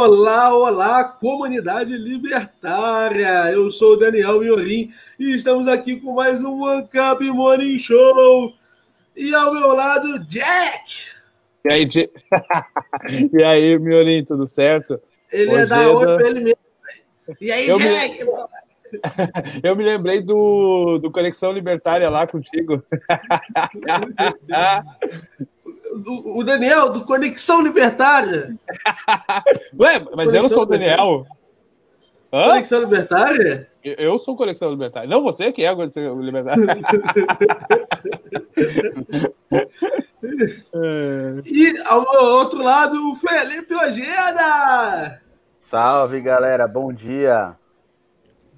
Olá, olá, comunidade libertária! Eu sou o Daniel Miorim e estamos aqui com mais um One Cup Morning Show. E ao meu lado, Jack! E aí, J... e aí Miorim, tudo certo? Ele Hoje é da ele mesmo. E aí, Eu Jack? Me... Eu me lembrei do, do Conexão Libertária lá contigo. o Daniel, do Conexão Libertária. Ué, mas Conexão eu não sou o Daniel. Hã? Conexão Libertária? Eu sou Conexão Libertária. Não, você que é a Conexão Libertária. e ao outro lado, o Felipe Ojeda. Salve, galera. Bom dia.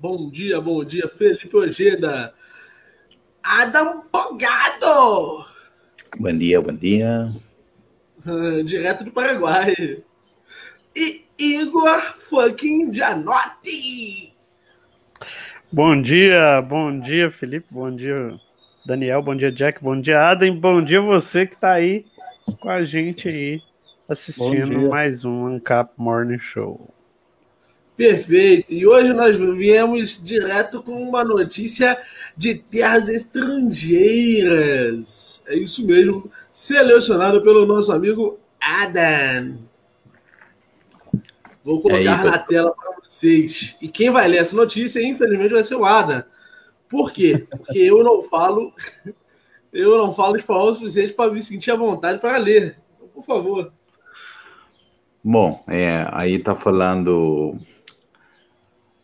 Bom dia, bom dia, Felipe Ojeda. Adam Bogado. Bom dia, bom dia. Direto do Paraguai. E Igor fucking Janotti. Bom dia, bom dia, Felipe. Bom dia, Daniel. Bom dia, Jack. Bom dia, Adam. Bom dia você que tá aí com a gente aí assistindo mais um Uncap Morning Show. Perfeito. E hoje nós viemos direto com uma notícia de terras estrangeiras. É isso mesmo, selecionado pelo nosso amigo Adam. Vou colocar na tela para vocês. E quem vai ler essa notícia, infelizmente, vai ser o Adam. Por quê? Porque eu não falo, eu não falo espanhol o suficiente para me sentir à vontade para ler. Então, por favor. Bom, é, aí tá falando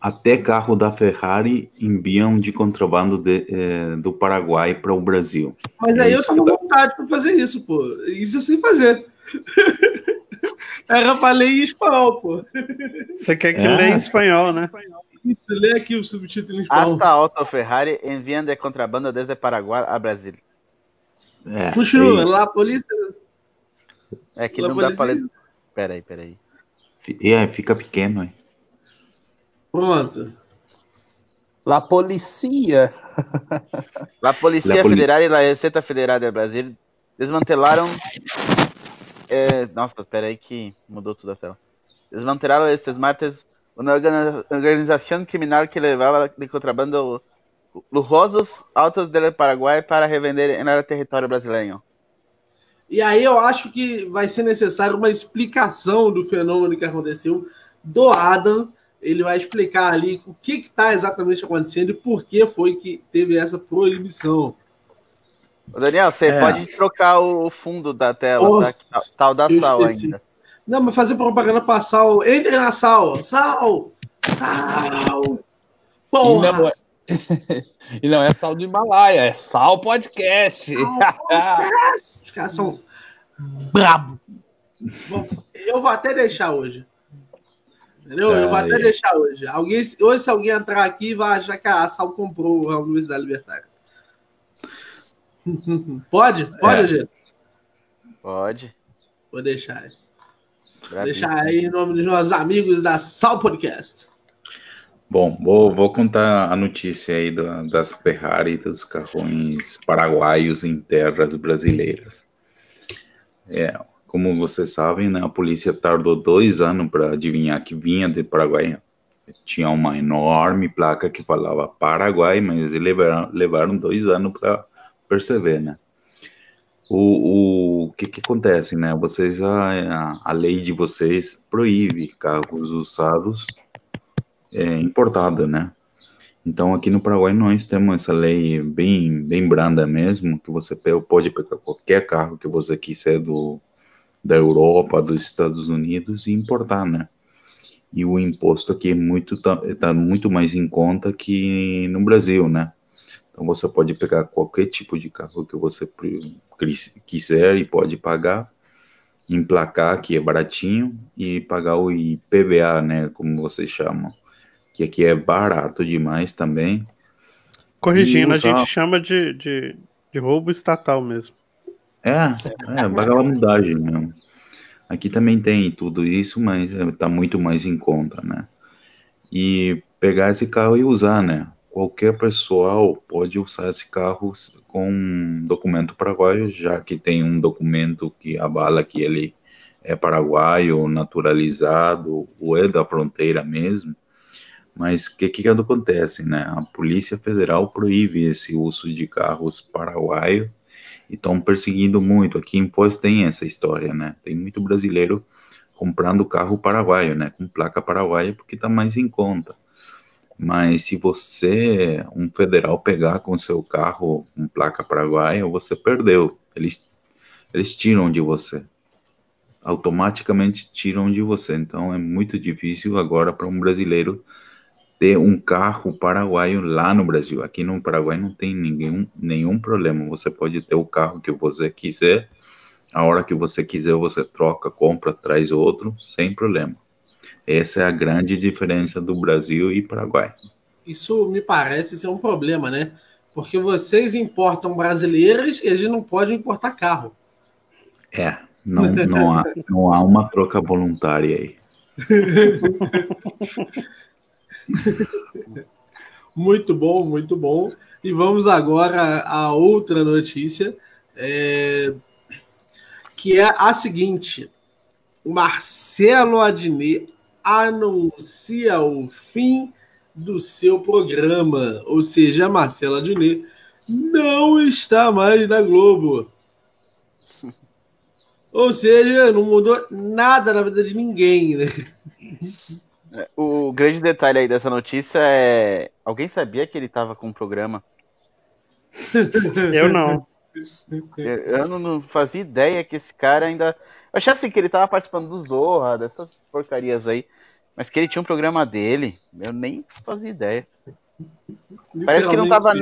até carro da Ferrari enviam de contrabando de, é, do Paraguai para o Brasil. Mas aí eu tenho vontade para fazer isso, pô. Isso eu sei fazer. Era ler em espanhol, pô. Você quer que é. leia em espanhol, né? Isso, lê aqui o subtítulo em espanhol. Hasta Auto Ferrari enviam de contrabando desde Paraguai a Brasil. É, Continua, é lá a polícia. É que lá não dá para ler. Peraí, peraí. É, fica pequeno, hein? Pronto. La Policia. La Policia La Federal e a Receita Federal do Brasil desmantelaram. É, nossa, peraí que mudou tudo a tela. Desmantelaram estes martes uma organização criminal que levava de contrabando lujosos autos do Paraguai para revender no território brasileiro. E aí eu acho que vai ser necessário uma explicação do fenômeno que aconteceu do Adam ele vai explicar ali o que está exatamente acontecendo e por que foi que teve essa proibição. Daniel, você é. pode trocar o fundo da tela, oh, tá? Tal da sal ainda. Não, mas fazer propaganda para sal. Entre na sal! Sal! Sal! Porra! E não, é... e não é sal do Himalaia, é sal podcast. Sal podcast. Os caras são brabo. Bom, eu vou até deixar hoje. Entendeu? eu vou até deixar hoje. Alguém, hoje, se alguém entrar aqui, vai achar que a Sal comprou a Universidade Libertária. Pode? Pode, é. Pode. Vou deixar. Vou deixar aí em nome dos nossos amigos da Sal Podcast. Bom, vou, vou contar a notícia aí do, das Ferrari e dos carrões paraguaios em terras brasileiras. É, como vocês sabem, né, a polícia tardou dois anos para adivinhar que vinha de Paraguai. Tinha uma enorme placa que falava Paraguai, mas levaram, levaram dois anos para perceber, né? O, o que que acontece, né? Vocês, a, a lei de vocês proíbe carros usados é, né? Então, aqui no Paraguai, nós temos essa lei bem, bem branda mesmo, que você pode pegar qualquer carro que você quiser do, da Europa, dos Estados Unidos e importar, né? E o imposto aqui é muito tá, tá muito mais em conta que no Brasil, né? Então você pode pegar qualquer tipo de carro que você quiser e pode pagar, emplacar que é baratinho e pagar o IPVA, né? Como vocês chamam, que aqui é barato demais também. Corrigindo, usar... a gente chama de, de, de roubo estatal mesmo. É, é vagabundagem mesmo. Aqui também tem tudo isso, mas está muito mais em conta, né? E pegar esse carro e usar, né? Qualquer pessoal pode usar esse carro com documento paraguaio, já que tem um documento que abala que ele é paraguaio, naturalizado, ou é da fronteira mesmo. Mas o que, que acontece, né? A Polícia Federal proíbe esse uso de carros paraguaios e estão perseguindo muito. Aqui em Foz tem essa história, né? Tem muito brasileiro comprando carro paraguaio, né? Com placa paraguaia, porque está mais em conta. Mas se você, um federal, pegar com seu carro com placa paraguaia, você perdeu. Eles, eles tiram de você. Automaticamente tiram de você. Então é muito difícil agora para um brasileiro ter um carro paraguaio lá no Brasil. Aqui no Paraguai não tem ninguém, nenhum problema. Você pode ter o carro que você quiser. A hora que você quiser, você troca, compra, traz outro, sem problema. Essa é a grande diferença do Brasil e Paraguai. Isso me parece ser um problema, né? Porque vocês importam brasileiros e a gente não pode importar carro. É, não, não, há, não há uma troca voluntária aí. muito bom, muito bom. E vamos agora a outra notícia, é, que é a seguinte: o Marcelo Adnet anuncia o fim do seu programa, ou seja, a Marcela Adnet não está mais na Globo. Ou seja, não mudou nada na vida de ninguém, né? O grande detalhe aí dessa notícia é. Alguém sabia que ele estava com um programa? Eu não. Eu, eu não, não, fazia ideia que esse cara ainda. Eu achei assim que ele estava participando do Zorra, dessas porcarias aí. Mas que ele tinha um programa dele, eu nem fazia ideia. Parece que não tava.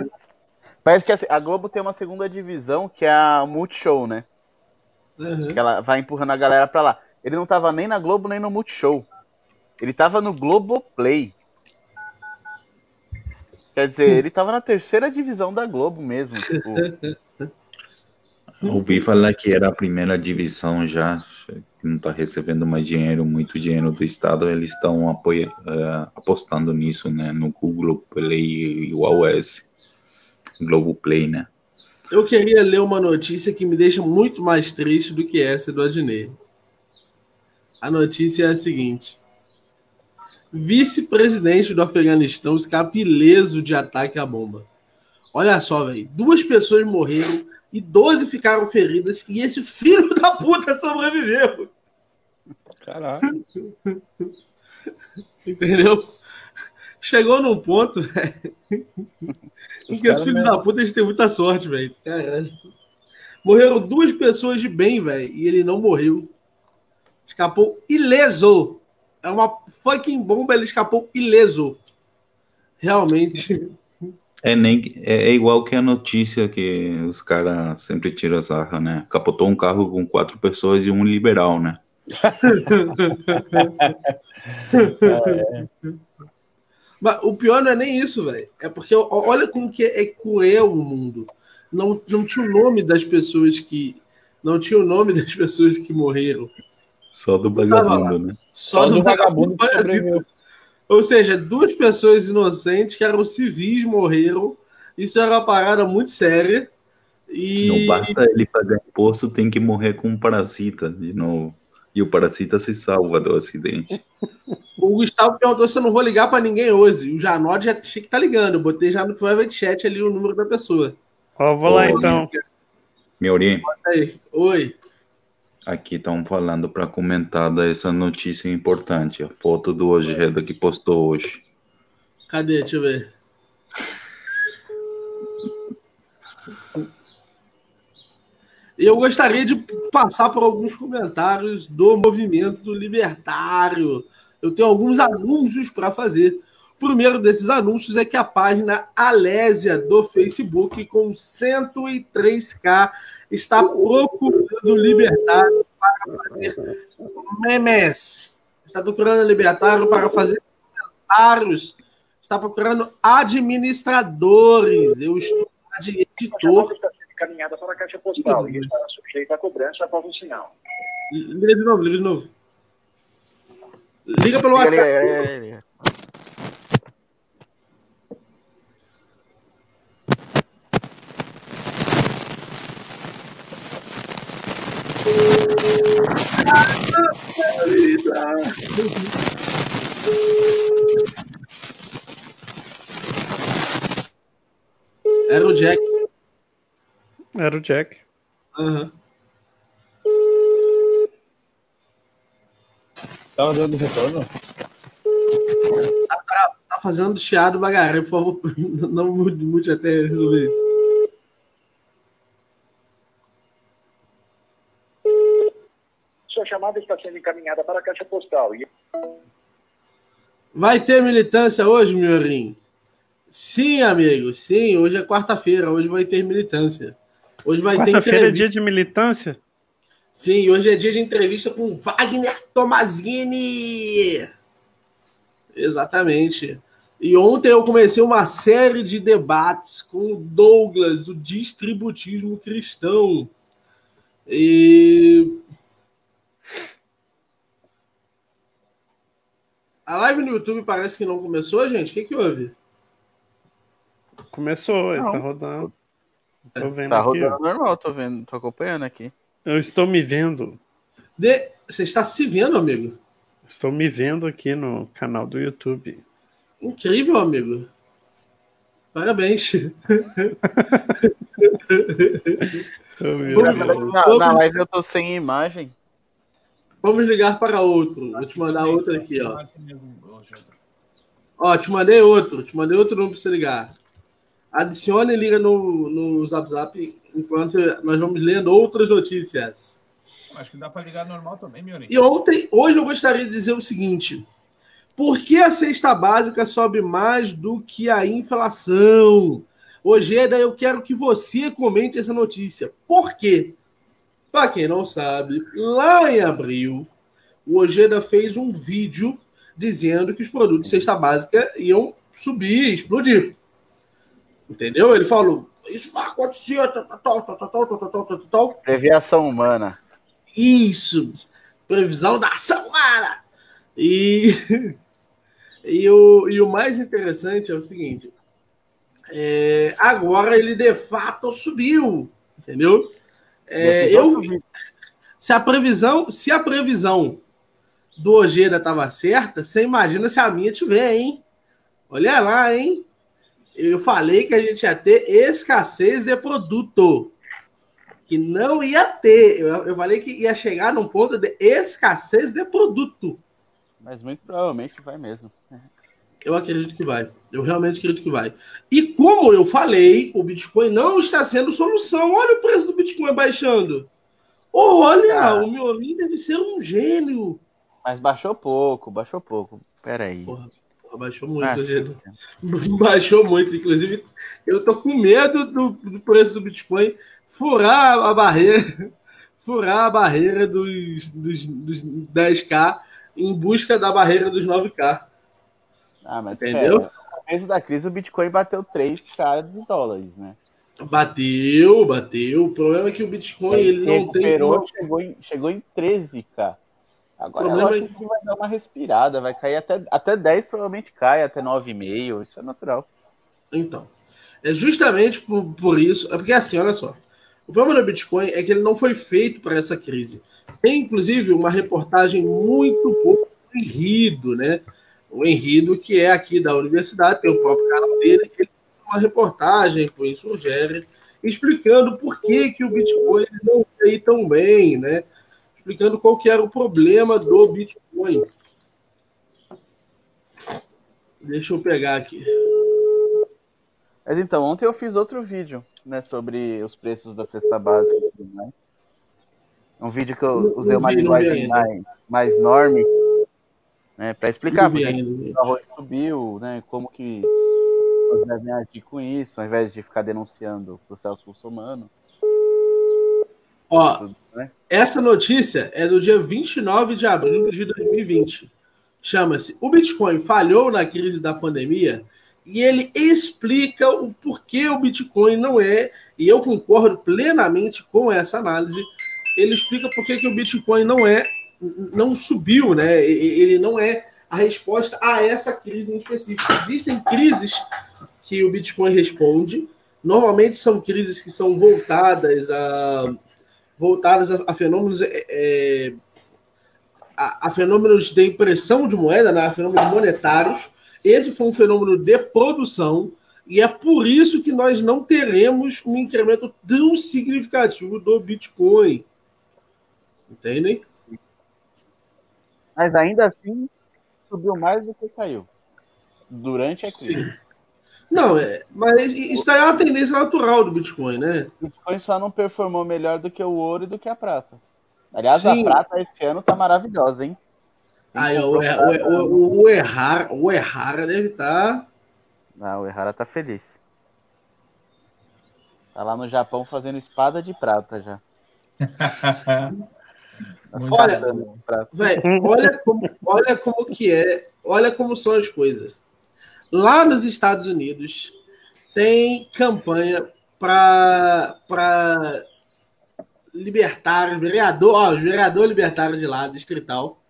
Parece que a Globo tem uma segunda divisão que é a Multishow, né? Uhum. Que ela vai empurrando a galera pra lá. Ele não tava nem na Globo nem no Multishow. Ele tava no Globoplay. Quer dizer, ele tava na terceira divisão da Globo mesmo. Tipo. Ouvi falar que era a primeira divisão já, que não está recebendo mais dinheiro, muito dinheiro do Estado, eles estão uh, apostando nisso, né? No Google Play e o AOS. Globoplay, né? Eu queria ler uma notícia que me deixa muito mais triste do que essa do Adnei. A notícia é a seguinte: Vice-presidente do Afeganistão escapa ileso de ataque à bomba. Olha só, velho. Duas pessoas morreram e 12 ficaram feridas e esse filho da puta sobreviveu. Caralho. Entendeu? Chegou num ponto, velho, em que esse filho mesmo. da puta a gente tem muita sorte, velho. Caralho. Morreram duas pessoas de bem, velho, e ele não morreu. Escapou ileso é uma fucking bomba, ele escapou ileso. Realmente. É, nem, é, é igual que a notícia que os caras sempre tiram sarra, né? Capotou um carro com quatro pessoas e um liberal, né? Mas o pior não é nem isso, velho. É porque olha como que é cruel o mundo. Não, não tinha o nome das pessoas que. Não tinha o nome das pessoas que morreram. Só do vagabundo, né? Só, Só do, do vagabundo, que sobreviveu. Ou seja, duas pessoas inocentes que eram civis morreram. Isso era uma parada muito séria. E... Não basta ele pagar imposto, tem que morrer com um parasita de novo. E o parasita se salva do acidente. O Gustavo perguntou se eu não vou ligar para ninguém hoje. O Janot já tinha que tá ligando. Eu botei já no private chat ali o número da pessoa. Ó, vou lá então. Me oriente. Oi. Aqui estão falando para comentar dessa notícia importante, a foto do Ojeda que postou hoje. Cadê? Deixa eu ver. Eu gostaria de passar por alguns comentários do movimento libertário. Eu tenho alguns anúncios para fazer. O primeiro desses anúncios é que a página Alésia do Facebook, com 103k, está procurando libertário para fazer memes. Está procurando libertário para fazer comentários. Está procurando administradores. Eu estou de editor. Encaminhada para a caixa postal e está sujeita à cobrança após o sinal. Liga de novo, liga de novo. Liga pelo WhatsApp. Era o Jack. Era o Jack. Aham. Tava dando retorno? Tá fazendo chiado bagaré, por favor. Não mude, mude até resolver isso. Chamada está sendo encaminhada para a caixa postal. E Vai ter militância hoje, Miorim? Sim, amigo. Sim, hoje é quarta-feira. Hoje vai ter militância. Hoje vai ter Quarta-feira é dia de militância? Sim, hoje é dia de entrevista com Wagner Tomazini. Exatamente. E ontem eu comecei uma série de debates com o Douglas, do distributismo cristão. E. A live no YouTube parece que não começou, gente. O que, que houve? Começou, ele Não. tá rodando. Tô vendo Tá aqui. rodando ó. normal, tô vendo, tô acompanhando aqui. Eu estou me vendo. De- Você está se vendo, amigo? Estou me vendo aqui no canal do YouTube. Incrível, amigo. Parabéns. Oh. Na, na live eu tô sem imagem. Vamos ligar para outro. Vou te mandar outro aqui, ó. Ó, te mandei outro. Te mandei outro número para você ligar. Adicione e liga no, no Zap Zap enquanto nós vamos lendo outras notícias. Acho que dá para ligar normal também, Miorim. E ontem, hoje eu gostaria de dizer o seguinte: por que a cesta básica sobe mais do que a inflação? Ojeda, eu quero que você comente essa notícia. Por quê? Para quem não sabe, lá em abril, o Ojeda fez um vídeo dizendo que os produtos de cesta básica iam subir, explodir. Entendeu? Ele falou: isso vai acontecer, tal, tal, tal, tal, tal, tal, tal, tal, tal. Previação humana. Isso! Previsão da ação humana! E, e, o, e o mais interessante é o seguinte: é, agora ele de fato subiu, entendeu? É, eu, se a previsão, se a previsão do Ojeda estava certa, você imagina se a minha tiver, hein? Olha lá, hein? Eu falei que a gente ia ter escassez de produto que não ia ter. Eu, eu falei que ia chegar num ponto de escassez de produto. Mas muito provavelmente vai mesmo. Eu acredito que vai. Eu realmente acredito que vai. E como eu falei, o Bitcoin não está sendo solução. Olha o preço do Bitcoin baixando. Olha, Ah. o meu amigo deve ser um gênio. Mas baixou pouco, baixou pouco. Pera aí. Porra, porra, baixou muito, gente. Baixou muito. Inclusive, eu tô com medo do, do preço do Bitcoin furar a barreira, furar a barreira dos, dos, dos 10k em busca da barreira dos 9k. Ah, mas Entendeu? pera. No começo da crise, o Bitcoin bateu 3k de dólares, né? Bateu, bateu. O problema é que o Bitcoin ele não tem. chegou, em, chegou em 13k. Agora eu problema acho é que vai dar uma respirada, vai cair até, até 10, provavelmente cai, até 9,5, isso é natural. Então, é justamente por, por isso. É porque assim, olha só. O problema do Bitcoin é que ele não foi feito para essa crise. Tem, inclusive, uma reportagem muito pouco do Henrido, né? O Henrido, que é aqui da universidade, tem o próprio canal dele, que ele uma reportagem com o Insurgere, explicando por que, que o Bitcoin não veio tão bem, né? Explicando qual que era o problema do Bitcoin. Deixa eu pegar aqui. Mas então, ontem eu fiz outro vídeo, né, sobre os preços da cesta básica mais. Um vídeo que eu usei uma linguagem mais, mais norme, né, para explicar o arroz subiu, né, como que nós devem agir com isso, ao invés de ficar denunciando pro Celso Russomano. Ó, tudo, né? Essa notícia é do dia 29 de abril de 2020. Chama-se O Bitcoin falhou na crise da pandemia e ele explica o porquê o Bitcoin não é, e eu concordo plenamente com essa análise. Ele explica por que o Bitcoin não é, não subiu, né? Ele não é a resposta a essa crise em específico. Existem crises que o Bitcoin responde. Normalmente são crises que são voltadas a voltadas a, a fenômenos é, é, a, a, fenômenos de impressão de moeda, né, a fenômenos monetários. Esse foi um fenômeno de produção, e é por isso que nós não teremos um incremento tão significativo do Bitcoin. Entendem? Mas ainda assim, subiu mais do que caiu. Durante a crise. Sim. Não, é, mas isso aí é uma tendência natural do Bitcoin, né? O Bitcoin só não performou melhor do que o ouro e do que a prata. Aliás, Sim. a prata esse ano tá maravilhosa, hein? Aí, o, o, o, o, Errara, o Errara deve estar. Tá... Não, o Errara tá feliz. Tá lá no Japão fazendo espada de prata já. olha, véio, olha, como, olha como que é, olha como são as coisas. Lá nos Estados Unidos tem campanha para libertário, vereador, ó, vereador libertário de lá, distrital,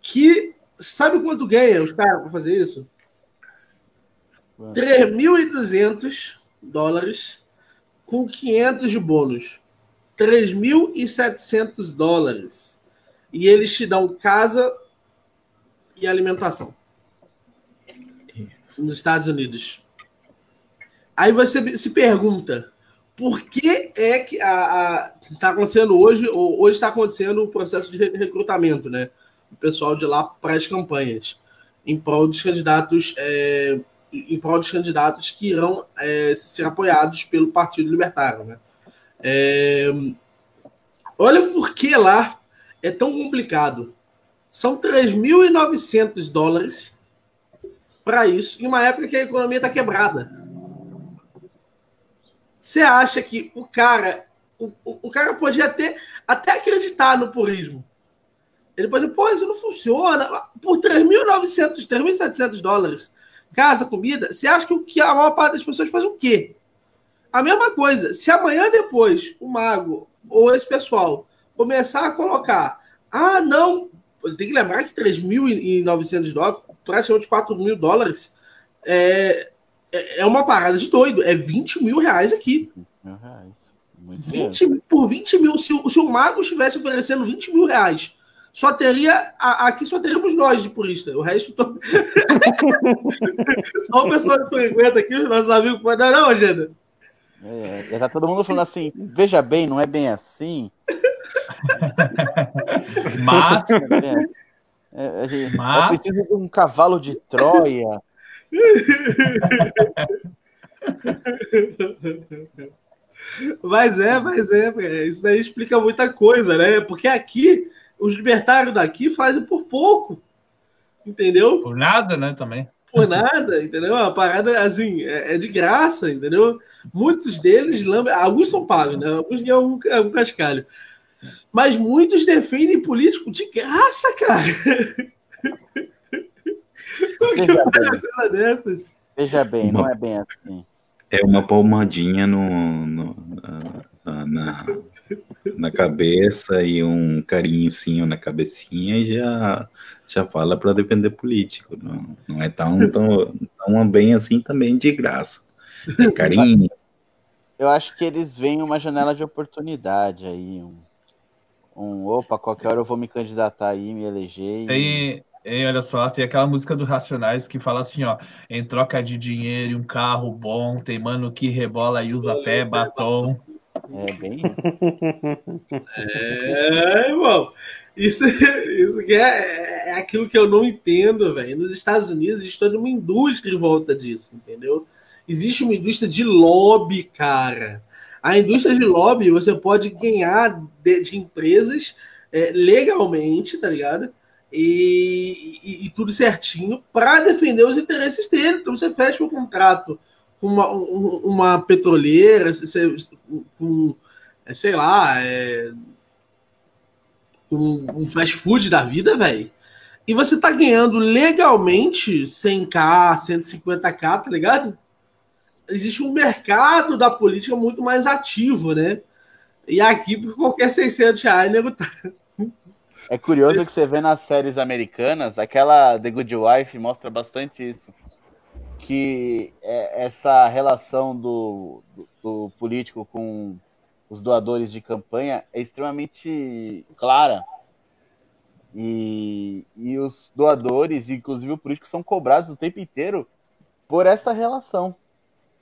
que sabe quanto ganha os caras para fazer isso? 3.200 dólares com 500 de bônus. 3.700 dólares. E eles te dão casa e alimentação. Nos Estados Unidos. Aí você se pergunta, por que é que está acontecendo hoje, hoje está acontecendo o processo de recrutamento, né? O pessoal de lá para as campanhas, em prol dos candidatos, é, em prol dos candidatos que irão é, ser apoiados pelo Partido Libertário, né? É, olha por que lá é tão complicado. São 3.900 dólares para isso, em uma época que a economia está quebrada. Você acha que o cara, o, o, cara podia ter, até acreditar no purismo. Ele pode dizer, pô, isso não funciona. Por 3.900, 3.700 dólares, casa, comida, você acha que a maior parte das pessoas faz o quê? A mesma coisa, se amanhã depois o mago ou esse pessoal começar a colocar, ah, não, você tem que lembrar que 3.900 dólares, praticamente 4 mil dólares, é, é, é uma parada de doido. É 20 mil reais aqui. Mil reais. 20, por 20 mil. Se, se o Mago estivesse oferecendo 20 mil reais, só teria. A, aqui só teríamos nós de purista. O resto. Tô... só uma pessoa que frequenta aqui, os nossos amigos. Não, não, Agenda. É, é, tá todo mundo falando assim, veja bem, não é bem assim. Mas. É, é, Mas... Eu preciso de um cavalo de Troia. mas é, mas é, isso daí explica muita coisa, né? Porque aqui, os libertários daqui fazem por pouco, entendeu? Por nada, né, também. Por nada, entendeu? A parada, assim, é, é de graça, entendeu? Muitos deles, alguns são pagos, né? Alguns ganham um, um cascalho. Mas muitos defendem político de graça, cara. Veja bem, Veja bem uma, não é bem assim. É uma palmadinha no, no na, na, na, cabeça e um carinhozinho na cabecinha e já, já fala para defender político. Não, não é tão, tão, tão bem assim também de graça. É carinho. Eu acho que eles veem uma janela de oportunidade aí. Um, um opa, qualquer hora eu vou me candidatar aí, me eleger. Tem, e Ei, olha só, tem aquela música do Racionais que fala assim, ó, em troca de dinheiro e um carro bom, tem mano que rebola e usa até batom. É bem. é, irmão. Isso, isso é, é aquilo que eu não entendo, velho. Nos Estados Unidos existe toda uma indústria em volta disso, entendeu? Existe uma indústria de lobby, cara. A indústria de lobby você pode ganhar de, de empresas é, legalmente, tá ligado? e, e, e tudo certinho para defender os interesses dele. Então você fecha um contrato uma, uma petroleira, com, é, sei lá, é, com um fast food da vida, velho. E você tá ganhando legalmente 100k, 150k, tá ligado? Existe um mercado da política muito mais ativo, né? E aqui, por qualquer 600 reais, nego tá, é curioso que você vê nas séries americanas, aquela The Good Wife mostra bastante isso. Que é essa relação do, do, do político com os doadores de campanha é extremamente clara. E, e os doadores, inclusive o político, são cobrados o tempo inteiro por essa relação,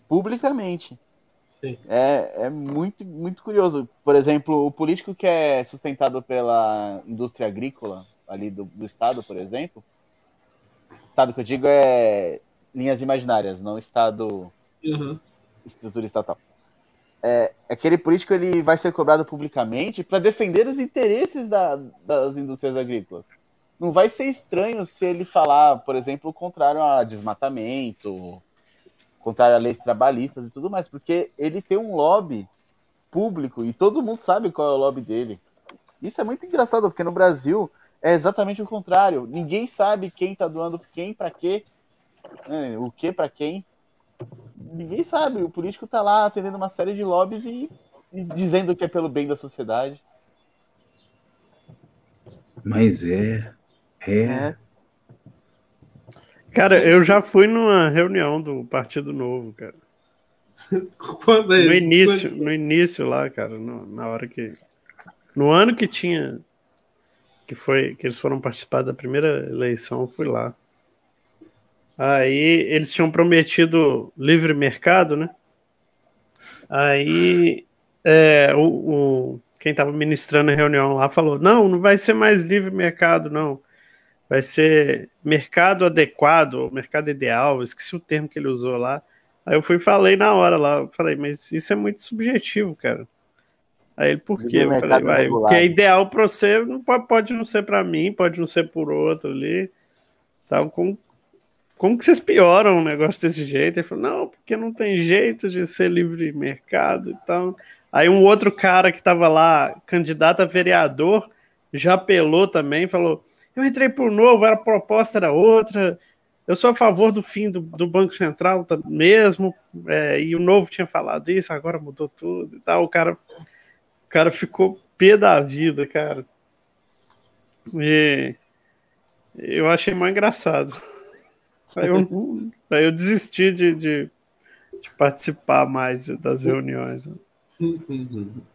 publicamente. Sim. É, é muito, muito curioso. Por exemplo, o político que é sustentado pela indústria agrícola, ali do, do Estado, por exemplo, Estado que eu digo é linhas imaginárias, não Estado, Uhum. estrutura estatal. É, aquele político ele vai ser cobrado publicamente para defender os interesses da- das indústrias agrícolas. Não vai ser estranho se ele falar, por exemplo, o contrário a desmatamento, contrário a leis trabalhistas e tudo mais, porque ele tem um lobby público e todo mundo sabe qual é o lobby dele. Isso é muito engraçado, porque no Brasil é exatamente o contrário. Ninguém sabe quem tá doando quem para quê, o que para quem. Ninguém sabe. O político tá lá atendendo uma série de lobbies e, e dizendo que é pelo bem da sociedade. Mas é. É. É, Cara, eu já fui numa reunião do Partido Novo, cara. Quando é No isso? início, Quando- no início lá, cara, no- na hora que. No ano que tinha. Que foi. Que eles foram participar da primeira eleição, eu fui lá. Aí eles tinham prometido livre mercado, né? Aí é, o, o- quem estava ministrando a reunião lá falou: não, não vai ser mais livre mercado, não. Vai ser mercado adequado, mercado ideal, esqueci o termo que ele usou lá. Aí eu fui e falei na hora lá, falei, mas isso é muito subjetivo, cara. Aí ele, por quê? Eu falei, vai, o regulado. que é ideal para você não pode, pode não ser para mim, pode não ser por outro ali. Tal, como, como que vocês pioram um negócio desse jeito? Ele falou, não, porque não tem jeito de ser livre mercado e tal. Aí um outro cara que estava lá, candidato a vereador, já apelou também, falou: eu entrei por novo, a proposta era outra. Eu sou a favor do fim do, do Banco Central mesmo, é, e o novo tinha falado isso, agora mudou tudo e tal. O cara, o cara ficou pé da vida, cara. E eu achei mais engraçado. Aí eu, aí eu desisti de, de, de participar mais de- das reuniões.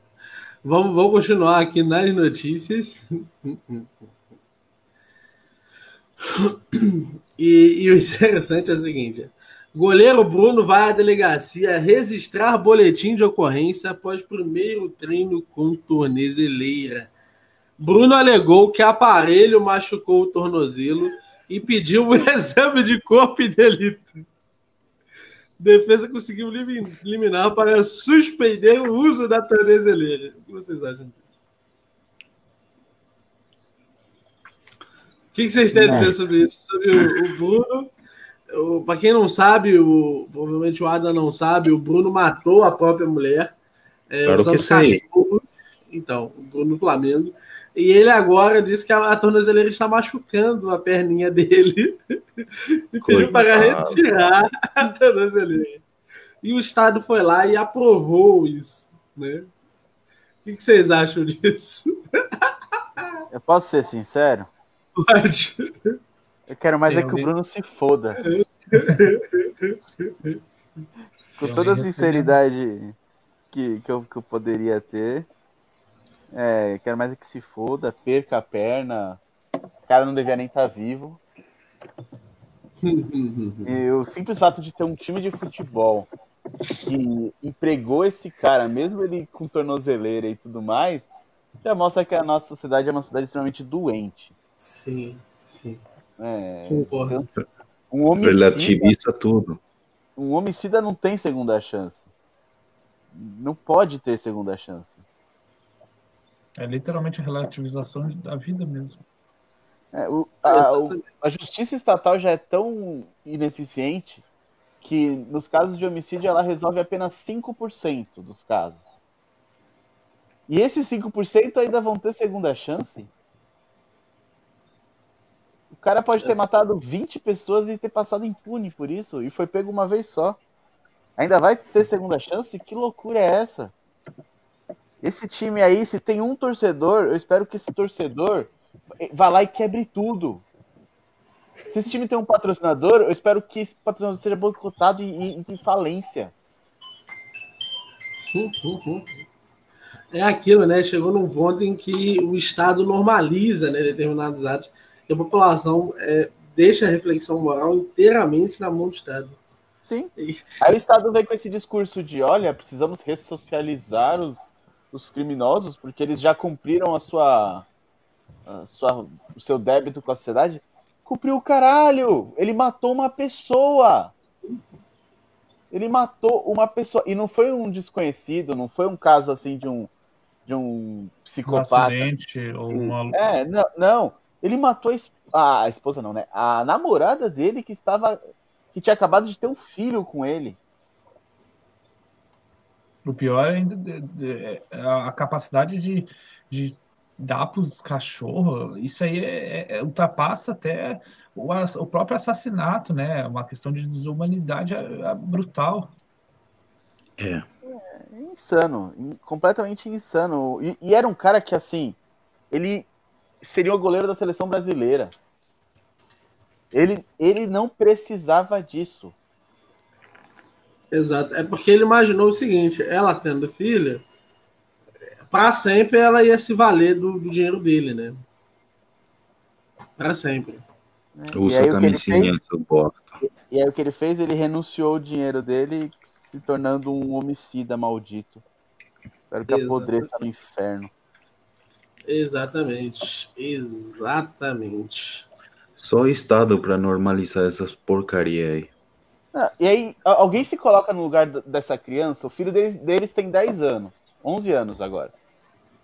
Vamos, vamos continuar aqui nas notícias. E, e o interessante é o seguinte: goleiro Bruno vai à delegacia registrar boletim de ocorrência após primeiro treino com tornezeleira. Bruno alegou que aparelho machucou o tornozelo e pediu um exame de corpo e delito. Defesa conseguiu limi- liminar para suspender o uso da tornezeleira. O que vocês acham disso? O que vocês têm a dizer sobre isso? Sobre o, o Bruno. Para quem não sabe, o, provavelmente o Adam não sabe, o Bruno matou a própria mulher. É, Claro usando cachorro. Então, o Bruno Flamengo. E ele agora disse que a, a tornozeleira está machucando a perninha dele. e pediu para retirar a tornozeleira. E o Estado foi lá e aprovou isso. Né? O que que vocês acham disso? eu posso ser sincero? Pode. Eu quero mais Tem é que o alguém- Bruno se foda. Com toda a alguém sinceridade que, que, eu, que eu poderia ter. É, quero mais é que se foda, perca a perna. Esse cara não devia nem estar vivo. E o simples fato de ter um time de futebol que empregou esse cara, mesmo ele com tornozeleira e tudo mais, já mostra que a nossa sociedade é uma sociedade extremamente doente. Sim, sim. É, Concordo. um homicida, Relativiza tudo. um homicida não tem segunda chance. Não pode ter segunda chance. É literalmente a relativização da vida mesmo. É, o- a, o- a justiça estatal já é tão ineficiente que nos casos de homicídio ela resolve apenas 5% dos casos. E esses 5% ainda vão ter segunda chance? O cara pode ter matado 20 pessoas e ter passado impune por isso, e foi pego uma vez só. Ainda vai ter segunda chance? Que loucura é essa? Esse time aí, se tem um torcedor, eu espero que esse torcedor vá lá e quebre tudo. Se esse time tem um patrocinador, eu espero que esse patrocinador seja boicotado e e- em falência. É aquilo, né? Chegou num ponto em que o Estado normaliza né, determinados atos e a população é, deixa a reflexão moral inteiramente na mão do Estado. Sim. Aí o Estado vem com esse discurso de: olha, precisamos ressocializar os, os criminosos porque eles já cumpriram a sua, a sua, o seu débito com a sociedade. Cumpriu o caralho! Ele matou uma pessoa! Ele matou uma pessoa. E não foi um desconhecido, não foi um caso assim de um, de um psicopata. Um acidente ou uma... É, não, não. Ele matou a, a esposa, não, né? A namorada dele que estava que tinha acabado de ter um filho com ele. O pior é ainda é a capacidade de, de dar para os cachorros, isso aí é, é, ultrapassa até o, o, próprio assassinato, né? Uma questão de desumanidade brutal. É. é insano, completamente insano. E, e, era um cara que, assim, ele seria o goleiro da seleção brasileira. Ele, ele não precisava disso. Exato. É porque ele imaginou o seguinte: ela tendo filha, para sempre ela ia se valer do, do dinheiro dele, né? Para sempre. É. Usa a camisinha, seu bosta. E aí o que ele fez? Ele renunciou o dinheiro dele, se tornando um homicida maldito. Espero que Exatamente. apodreça no inferno. Exatamente. Exatamente. Só o Estado para normalizar essas porcaria aí. Ah, e aí, alguém se coloca no lugar dessa criança, o filho deles, deles tem 10 anos, 11 anos agora.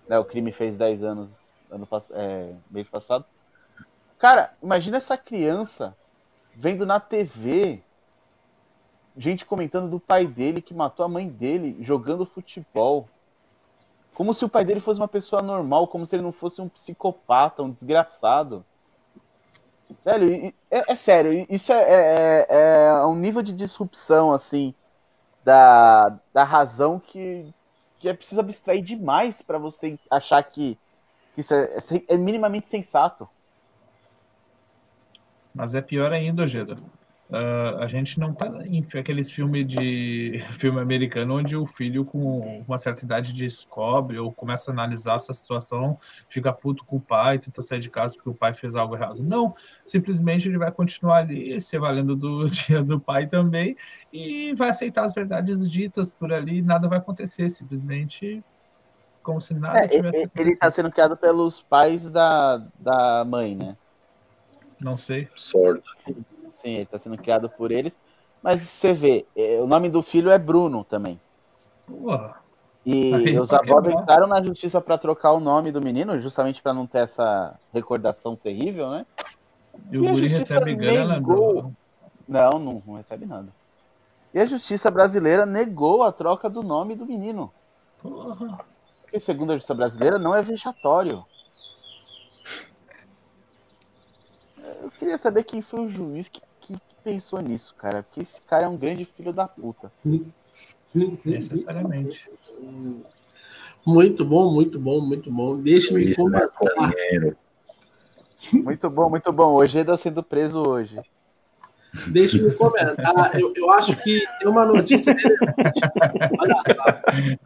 Né, o crime fez 10 anos ano, é, mês passado. Cara, imagina essa criança vendo na TV gente comentando do pai dele que matou a mãe dele jogando futebol. Como se o pai dele fosse uma pessoa normal, como se ele não fosse um psicopata, um desgraçado. Velho, é, é sério, isso é, é, é, é, um nível de disrupção, assim, da, da razão que, que é preciso abstrair demais para você achar que, que isso é, é, minimamente sensato. Mas é pior ainda, Geda. Uh, a gente não tá em aqueles filmes de filme americano onde o filho com uma certa idade descobre ou começa a analisar essa situação, fica puto com o pai, tenta sair de casa porque o pai fez algo errado. Não, simplesmente ele vai continuar ali, se valendo do dia do pai também e vai aceitar as verdades ditas por ali, nada vai acontecer, simplesmente como se nada é, tivesse Ele está sendo criado pelos pais da, da mãe, né? Não sei. Sorte. Sim. Sim, ele está sendo criado por eles. Mas você vê, é, o nome do filho é Bruno também. Uau. E Aí, os avós entraram na justiça para trocar o nome do menino, justamente para não ter essa recordação terrível, né? E o Guri recebe grana, negou... Não, não, não recebe nada. E a justiça brasileira negou a troca do nome do menino. Porra. Porque, segundo a justiça brasileira, não é vexatório. Eu queria saber quem foi o juiz que pensou nisso, cara? Porque esse cara é um grande filho da puta. Necessariamente. Muito bom, muito bom, muito bom. Deixa-me comentar. Muito bom, muito bom. Hoje está sendo preso hoje. Deixa-me comentar. Eu, eu acho que tem uma notícia relevante. Olha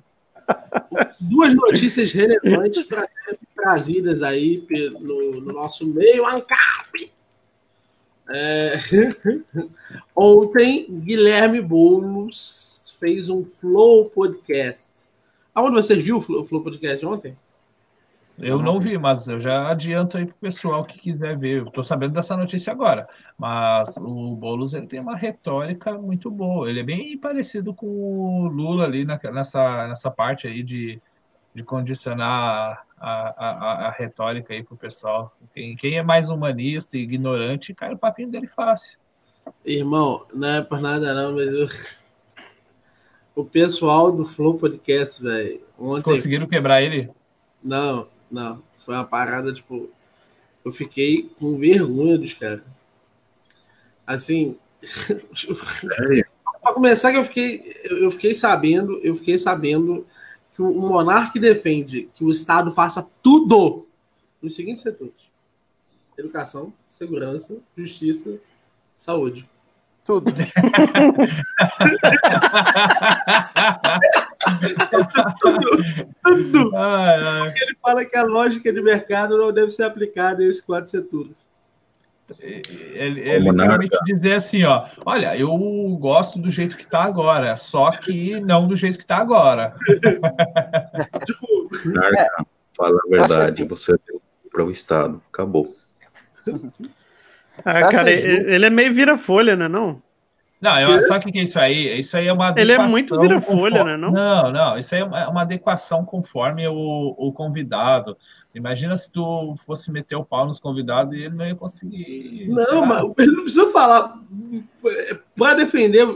Duas notícias relevantes para serem trazidas aí no, no nosso meio ANCAP. É... Ontem, Guilherme Boulos fez um Flow Podcast. Aonde você viu o Flow Podcast ontem? Eu não vi, mas eu já adianto aí pro pessoal que quiser ver. Eu tô sabendo dessa notícia agora. Mas o Boulos ele tem uma retórica muito boa. Ele é bem parecido com o Lula ali nessa, nessa parte aí de, de condicionar a, a, a retórica aí pro pessoal. Quem, quem é mais humanista e ignorante, cai o papinho dele fácil. Irmão, não é por nada não, mas eu... o pessoal do Flow Podcast, velho. Conseguiram quebrar ele? Não, não. Foi uma parada, tipo. Eu fiquei com vergonha dos caras. Assim. para começar, que eu fiquei, eu fiquei sabendo, eu fiquei sabendo que o monarca defende que o Estado faça tudo nos seguintes setores: educação, segurança, justiça, saúde. Tudo. tudo, tudo. Ele fala que a lógica de mercado não deve ser aplicada em esses quatro setores. Ele, ele literalmente dizer assim, ó, olha, eu gosto do jeito que está agora, só que não do jeito que está agora. tipo, Narca, fala a verdade, você deu para o Estado, acabou. Ah, cara, ele, é meio vira-folha, né, não? Não, eu, sabe o que é isso aí? Isso aí é uma Ele é muito vira-folha, né? Não? não, não. Isso aí é uma adequação conforme o, o convidado. Imagina se tu fosse meter o pau nos convidados e ele não ia conseguir. Não, mas ele não precisa falar. Para defender,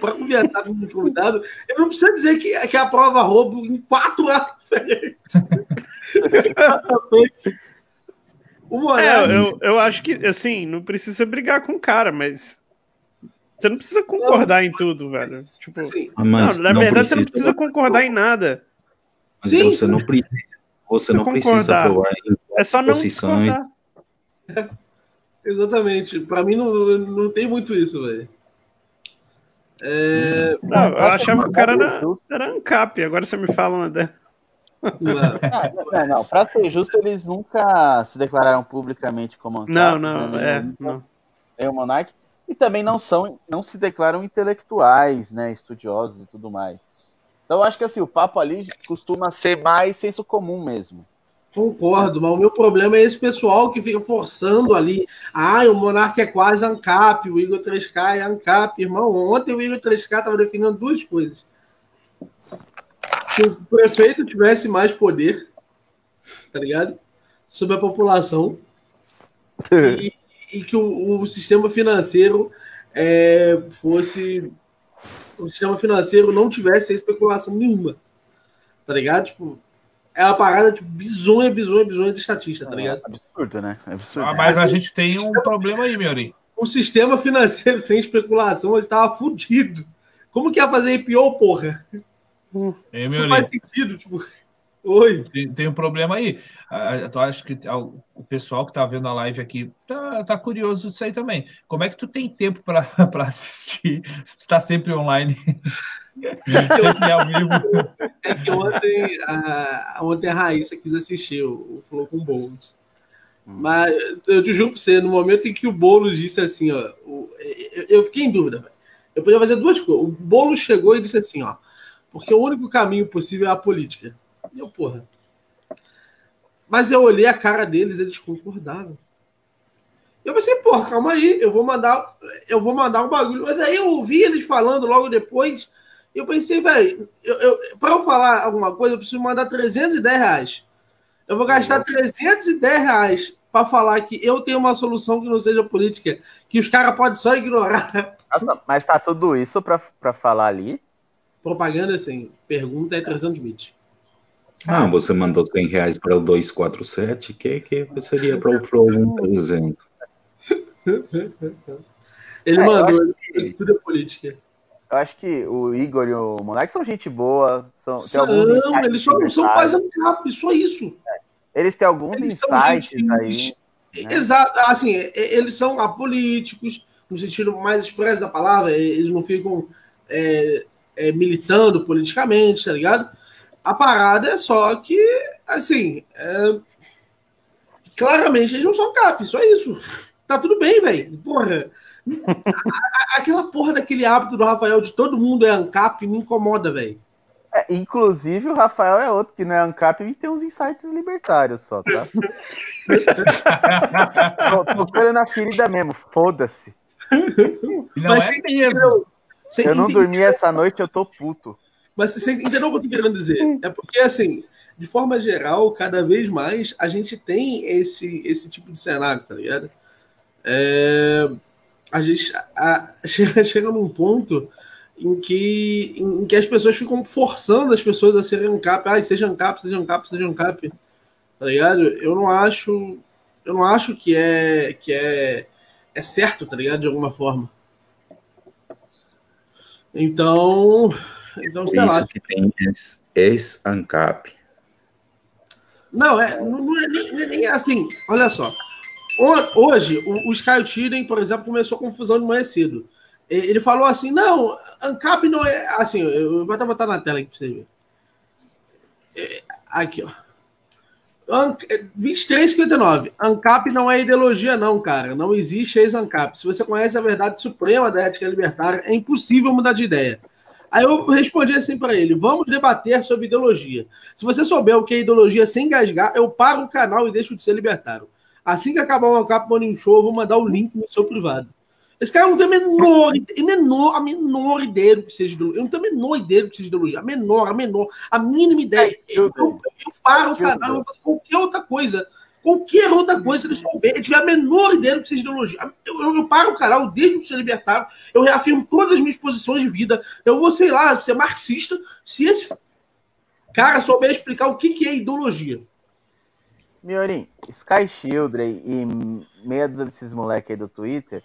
para conversar com o convidado, ele não precisa dizer que, que a prova roubo em quatro atos diferentes. é, eu, eu acho que, assim, não precisa brigar com o cara, mas você não precisa concordar não, em tudo, velho. Tipo, assim, não, na não verdade, precisa... você não precisa concordar em nada. Mas Sim, você não precisa você não precisa provar É só não discordar. Exatamente. Para mim não, não tem muito isso, velho. É... Não, eu achava que o cara era, era ANCAP, agora você me fala uma dela. Não, ah, não, não. Pra ser justo, eles nunca se declararam publicamente como ANCAP. Não, não, né? é. Não. Nem o Monark. E também não são, não se declaram intelectuais, né? Estudiosos e tudo mais. Então, eu acho que assim, o papo ali costuma ser mais senso comum mesmo. Concordo, mas o meu problema é esse pessoal que fica forçando ali. Ah, o Monarca é quase ANCAP, o Igor 3K é ANCAP. Irmão, ontem o Igor 3K estava definindo duas coisas. Que o prefeito tivesse mais poder, tá ligado? Sobre a população. e, e, que o, o sistema financeiro é, fosse o sistema financeiro não tivesse especulação nenhuma. Tá ligado? Tipo, é uma parada tipo, bizonha, bizonha, bizonha de estatística, tá ligado? É absurdo, né? É absurdo. Ah, mas a gente tem um problema aí, Miori. O sistema financeiro sem especulação ele estava fudido. Como que ia fazer IPO, porra? É, não faz sentido, tipo. Oi. Tem, tem um problema aí. Eu acho que o pessoal que tá vendo a live aqui tá, tá curioso disso aí também. Como é que tu tem tempo para assistir se tu tá sempre online? sempre ao vivo. É que ontem a, ontem a Raíssa quis assistir o, o Flow com Boulos. Hum. Mas eu te juro pra você, no momento em que o Boulos disse assim, ó, eu, eu, fiquei em dúvida, velho. Eu podia fazer duas coisas. O Boulos chegou e disse assim, ó, porque o único caminho possível é a política. E eu, porra. Mas eu olhei a cara deles, eles concordavam. Eu pensei, porra, calma aí, eu vou mandar, eu vou mandar um bagulho. Mas aí eu ouvi eles falando logo depois. E eu pensei, velho, eu, eu, para eu falar alguma coisa, eu preciso mandar 310 reais. Eu vou gastar 310 reais para falar que eu tenho uma solução que não seja política, que os caras podem só ignorar. Nossa, mas tá tudo isso para falar ali? Propaganda, assim, pergunta é 300 bits. Ah, você mandou 100 reais para o 247, que, que seria para o Pro 1300? Ele é, mandou, que... tudo é política. Eu acho que o Igor e o Monark são gente boa. São, são eles só não são quase ANCAP, só isso. É. Eles têm alguns eles insights aí. Né? Exato, assim, eles são apolíticos, no sentido mais expresso da palavra, eles não ficam é, é, militando politicamente, tá ligado? A parada é só que, assim, é... claramente eles não são cap, só isso. Tá tudo bem, velho. Porra. Aquela porra daquele hábito do Rafael de todo mundo é ANCAP me incomoda, velho. É, inclusive, o Rafael é outro que não é ANCAP e tem uns insights libertários só, tá? tô, tô na ferida mesmo, foda-se. Não Mas é mesmo. Eu não dormi essa noite, eu tô puto. Mas você entendeu o que eu tô querendo dizer? É porque, assim, de forma geral, cada vez mais a gente tem esse, esse tipo de cenário, tá ligado? É, a gente a, chega, chega num ponto em que, em que as pessoas ficam forçando as pessoas a serem ANCAP. Ah, seja ANCAP, seja ANCAP, seja ANCAP. Tá ligado? Eu não acho. Eu não acho que é, que é, é certo, tá ligado? De alguma forma. Então, então, sei Isso lá. que tem ex-ANCAP. Não, é, não, é nem, nem, assim, olha só. Hoje, o, o Sky Tiren, por exemplo, começou a confusão de manhã cedo. Ele falou assim: não, ANCAP não é. Assim, eu vou até botar na tela aqui pra você ver. É, aqui, ó. 23,59. ANCAP não é ideologia, não, cara. Não existe ex-ANCAP. Se você conhece a verdade suprema da ética libertária, é impossível mudar de ideia. Aí eu respondi assim para ele: vamos debater sobre ideologia. Se você souber o que é ideologia sem engasgar, eu paro o canal e deixo de ser libertário. Assim que acabar o ANCAP Morning Show, eu vou mandar o link no seu privado. Esse cara não tem a menor, menor, a menor ideia do que seja ideologia. Eu não tenho a menor ideia do que seja ideologia. A menor, a menor, a mínima ideia. Eu, eu, eu paro o canal, eu vou fazer qualquer outra coisa. Qualquer outra coisa, se ele souber, tiver a menor ideia do que seja ideologia. Eu, eu, eu paro o canal, deixo de ser libertário, eu reafirmo todas as minhas posições de vida. Eu vou, sei lá, ser marxista. Se esse cara souber explicar o que, que é ideologia. Miorim, Sky Children e meia desses moleques aí do Twitter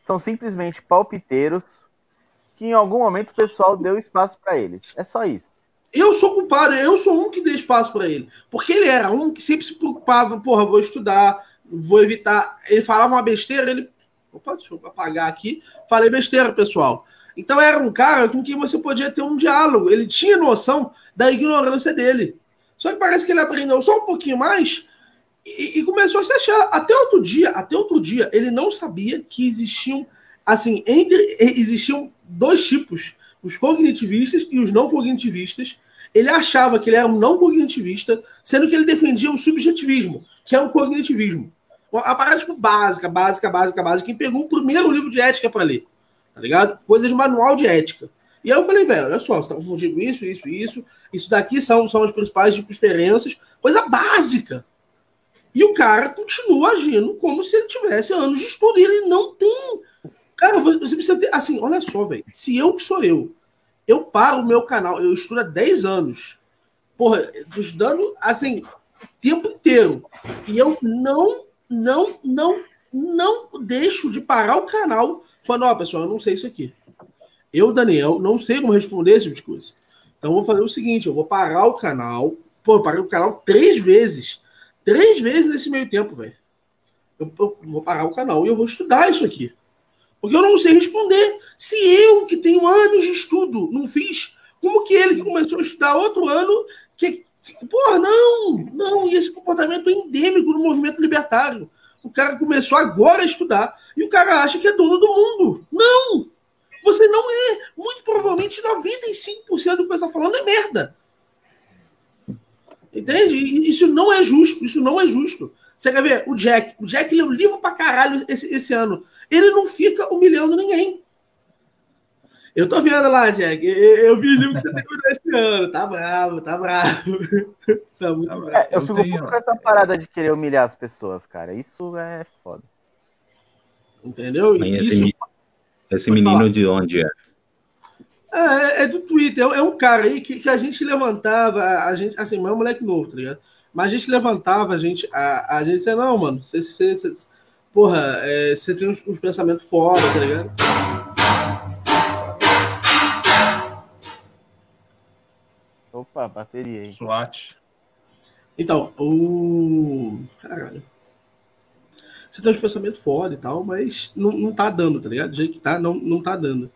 são simplesmente palpiteiros que em algum momento o pessoal deu espaço para eles. É só isso. Eu sou culpado, eu sou um que deu espaço para ele. Porque ele era um que sempre se preocupava, porra, vou estudar, vou evitar. Ele falava uma besteira, ele. Opa, deixa eu apagar aqui. Falei besteira, pessoal. Então era um cara com quem você podia ter um diálogo. Ele tinha noção da ignorância dele. Só que parece que ele aprendeu só um pouquinho mais e, e, começou a se achar. Até outro dia, até outro dia, ele não sabia que existiam, assim, entre existiam dois tipos, os cognitivistas e os não cognitivistas. Ele achava que ele era um não cognitivista, sendo que ele defendia o subjetivismo, que é o cognitivismo. A parada tipo, básica, básica, básica, básica. Quem pegou o primeiro livro de ética para ler, tá ligado? Coisas de manual de ética. E aí eu falei, velho, olha só, você tá confundindo isso, isso, isso. Isso daqui são, são as principais diferenças. Coisa básica. E o cara continua agindo como se ele tivesse anos de estudo. E ele não tem. Cara, você precisa ter. Assim, olha só, velho. Se eu que sou eu, eu paro o meu canal, eu estudo há 10 anos. Porra, estudando, assim, tempo inteiro. E eu não, não, não, não deixo de parar o canal falando, ó, oh, pessoal, eu não sei isso aqui. Eu, Daniel, não sei como responder esse tipo de coisa. Então, vou fazer o seguinte: eu vou parar o canal. Pô, eu parei o canal três vezes Três vezes nesse meio tempo, velho. Eu, eu, vou parar o canal e eu vou estudar isso aqui. Porque eu não sei responder. Se eu, que tenho anos de estudo, não fiz, como que ele que começou a estudar outro ano, que. Porra, não, não, e esse comportamento é endêmico no movimento libertário. O cara começou agora a estudar e o cara acha que é dono do mundo. Não! Você não é. Muito provavelmente 95% do que você está falando é merda. Entende? Isso não é justo. Isso não é justo. Você quer ver? O Jack. O Jack leu livro pra caralho esse, esse ano. Ele não fica humilhando ninguém. Eu tô vendo lá, Jack. Eu, vi o livro que você tem que esse ano. Tá bravo, tá bravo. tá muito bravo. É, eu fico tenho... com essa parada de querer humilhar as pessoas, cara. Isso é foda. Entendeu? Esse, Isso... esse menino de onde é? É, é do Twitter. É, é um cara aí que, que a gente levantava, a gente, assim, não é um moleque novo, tá ligado? Mas a gente levantava, a gente, a, a gente dizia, não, mano, você, você, você porra, é, você tem uns, uns pensamentos fora, tá ligado? Opa, bateria aí. SWAT. Então, o. Caralho. Você tem uns pensamentos fora e tal, mas não, não tá dando, tá ligado? Do jeito que tá, não, não tá dando.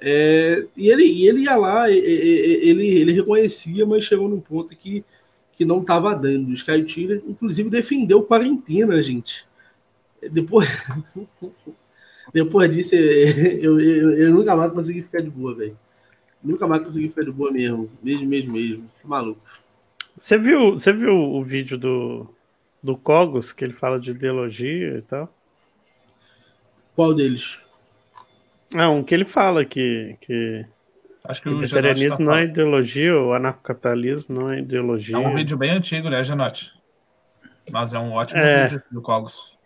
É, e, ele, e ele ia lá, ele, ele reconhecia, mas chegou num ponto que, que não estava dando. O Sky Tiller, inclusive, defendeu quarentena, gente. Depois, depois disso, eu, eu, eu, nunca mais consegui ficar de boa, velho. Nunca mais consegui ficar de boa mesmo. Mesmo, mesmo, mesmo. Tô maluco. Você viu, você viu o vídeo do, do Cogos, que ele fala de ideologia e tal? Qual deles? É, um que ele fala que, que Acho que o vegetarianismo tá não é ideologia, o anarcocapitalismo não é ideologia. É um vídeo bem antigo, né, Janote? Mas é um ótimo é. vídeo do Cogos.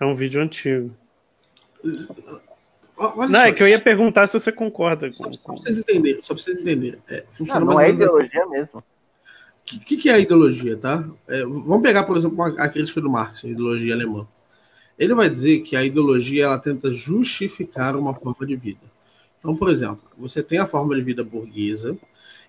É um vídeo antigo. Olha não, só, é que eu ia perguntar se você concorda com. Só, só pra vocês entenderem, só pra vocês entenderem. É, não, não é ideologia assim. mesmo. O que, que, é ideologia, tá? É, vamos pegar, por exemplo, a crítica do Marx, a ideologia alemã. Ele vai dizer que a ideologia ela tenta justificar uma forma de vida. Então, por exemplo, você tem a forma de vida burguesa,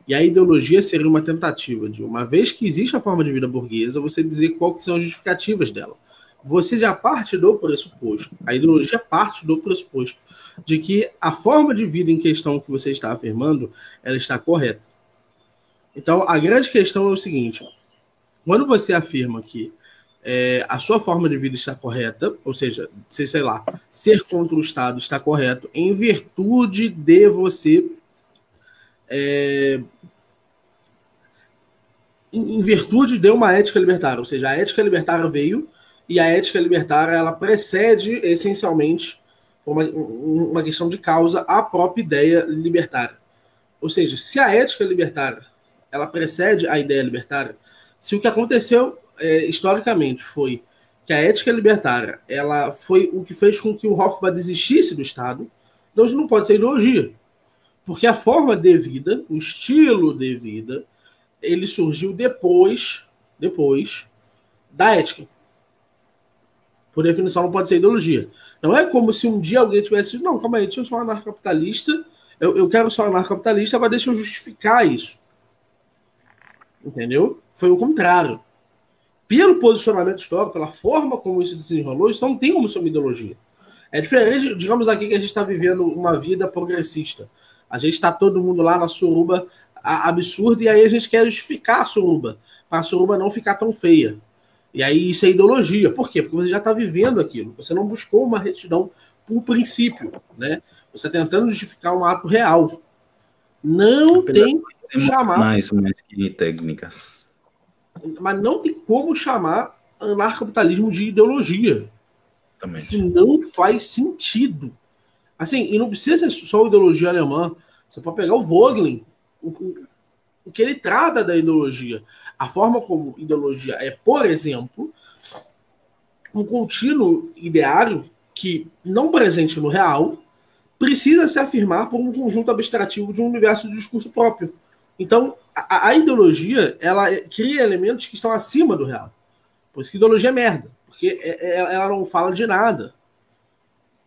e a ideologia seria uma tentativa de, uma vez que existe a forma de vida burguesa, você dizer quais são as justificativas dela. Você já parte do pressuposto, a ideologia parte do pressuposto de que a forma de vida em questão que você está afirmando, ela está correta. Então, a grande questão é o seguinte: quando você afirma que é, a sua forma de vida está correta, ou seja, sei, sei lá, ser contra o Estado está correto, em virtude de você. É, em, virtude de uma ética libertária, ou seja, a ética libertária veio e a ética libertária ela precede essencialmente uma, uma questão de causa a própria ideia libertária. Ou seja, se a ética libertária ela precede a ideia libertária, se o que aconteceu é, historicamente foi que a ética libertária ela foi o que fez com que o Hoffman desistisse do Estado, então isso não pode ser ideologia. Porque a forma de vida, o estilo de vida, ele surgiu depois, depois da ética. Por definição, não pode ser ideologia. Não é como se um dia alguém tivesse não, calma aí, eu sou um anarcocapitalista, eu, eu quero ser um anarcocapitalista, mas deixa eu justificar isso. Entendeu? Foi o contrário. Pelo posicionamento histórico, pela forma como isso desenrolou, isso não tem como ser uma ideologia. É diferente, digamos aqui que a gente está vivendo uma vida progressista. A gente está todo mundo lá na suruba absurda e aí a gente quer justificar a suruba, para a suruba não ficar tão feia. E aí isso é ideologia. Por quê? Porque você já está vivendo aquilo. Você não buscou uma retidão por princípio, né? Você está tentando justificar um ato real. Não tem como chamar. Mais, mais que técnicas. Mas não tem como chamar anarcapitalismo de ideologia. Também. Isso não faz sentido. Assim, e não precisa ser só ideologia alemã. Você pode pegar o Vogelin, o, o, que ele trata da ideologia. A forma como ideologia é, por exemplo, um contínuo ideário que, não presente no real, precisa se afirmar por um conjunto abstrativo de um universo de discurso próprio. Então, a, a ideologia, ela cria elementos que estão acima do real. Por isso que ideologia é merda, porque é, é, ela não fala de nada.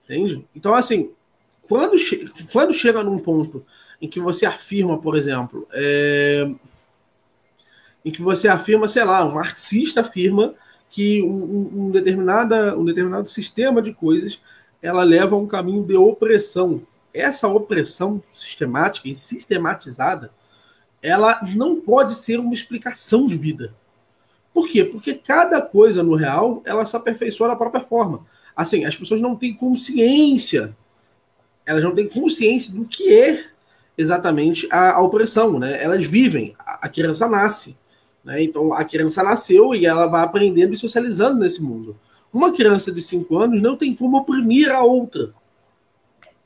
Entende? Então, assim, quando, che quando chega num ponto em que você afirma, por exemplo, é, em que você afirma, sei lá, um marxista afirma que um, um, determinada, um determinado sistema de coisas ela leva a um caminho de opressão. Essa opressão sistemática e sistematizada, ela não pode ser uma explicação de vida. Por quê? Porque cada coisa no real, ela se aperfeiçoa da própria forma. Assim, as pessoas não têm consciência, elas não têm consciência do que é exatamente a, a opressão, né? Elas vivem, a, a criança nasce, né? Então a criança nasceu e ela vai aprendendo e socializando nesse mundo. Uma criança de 5 anos não tem como oprimir a outra.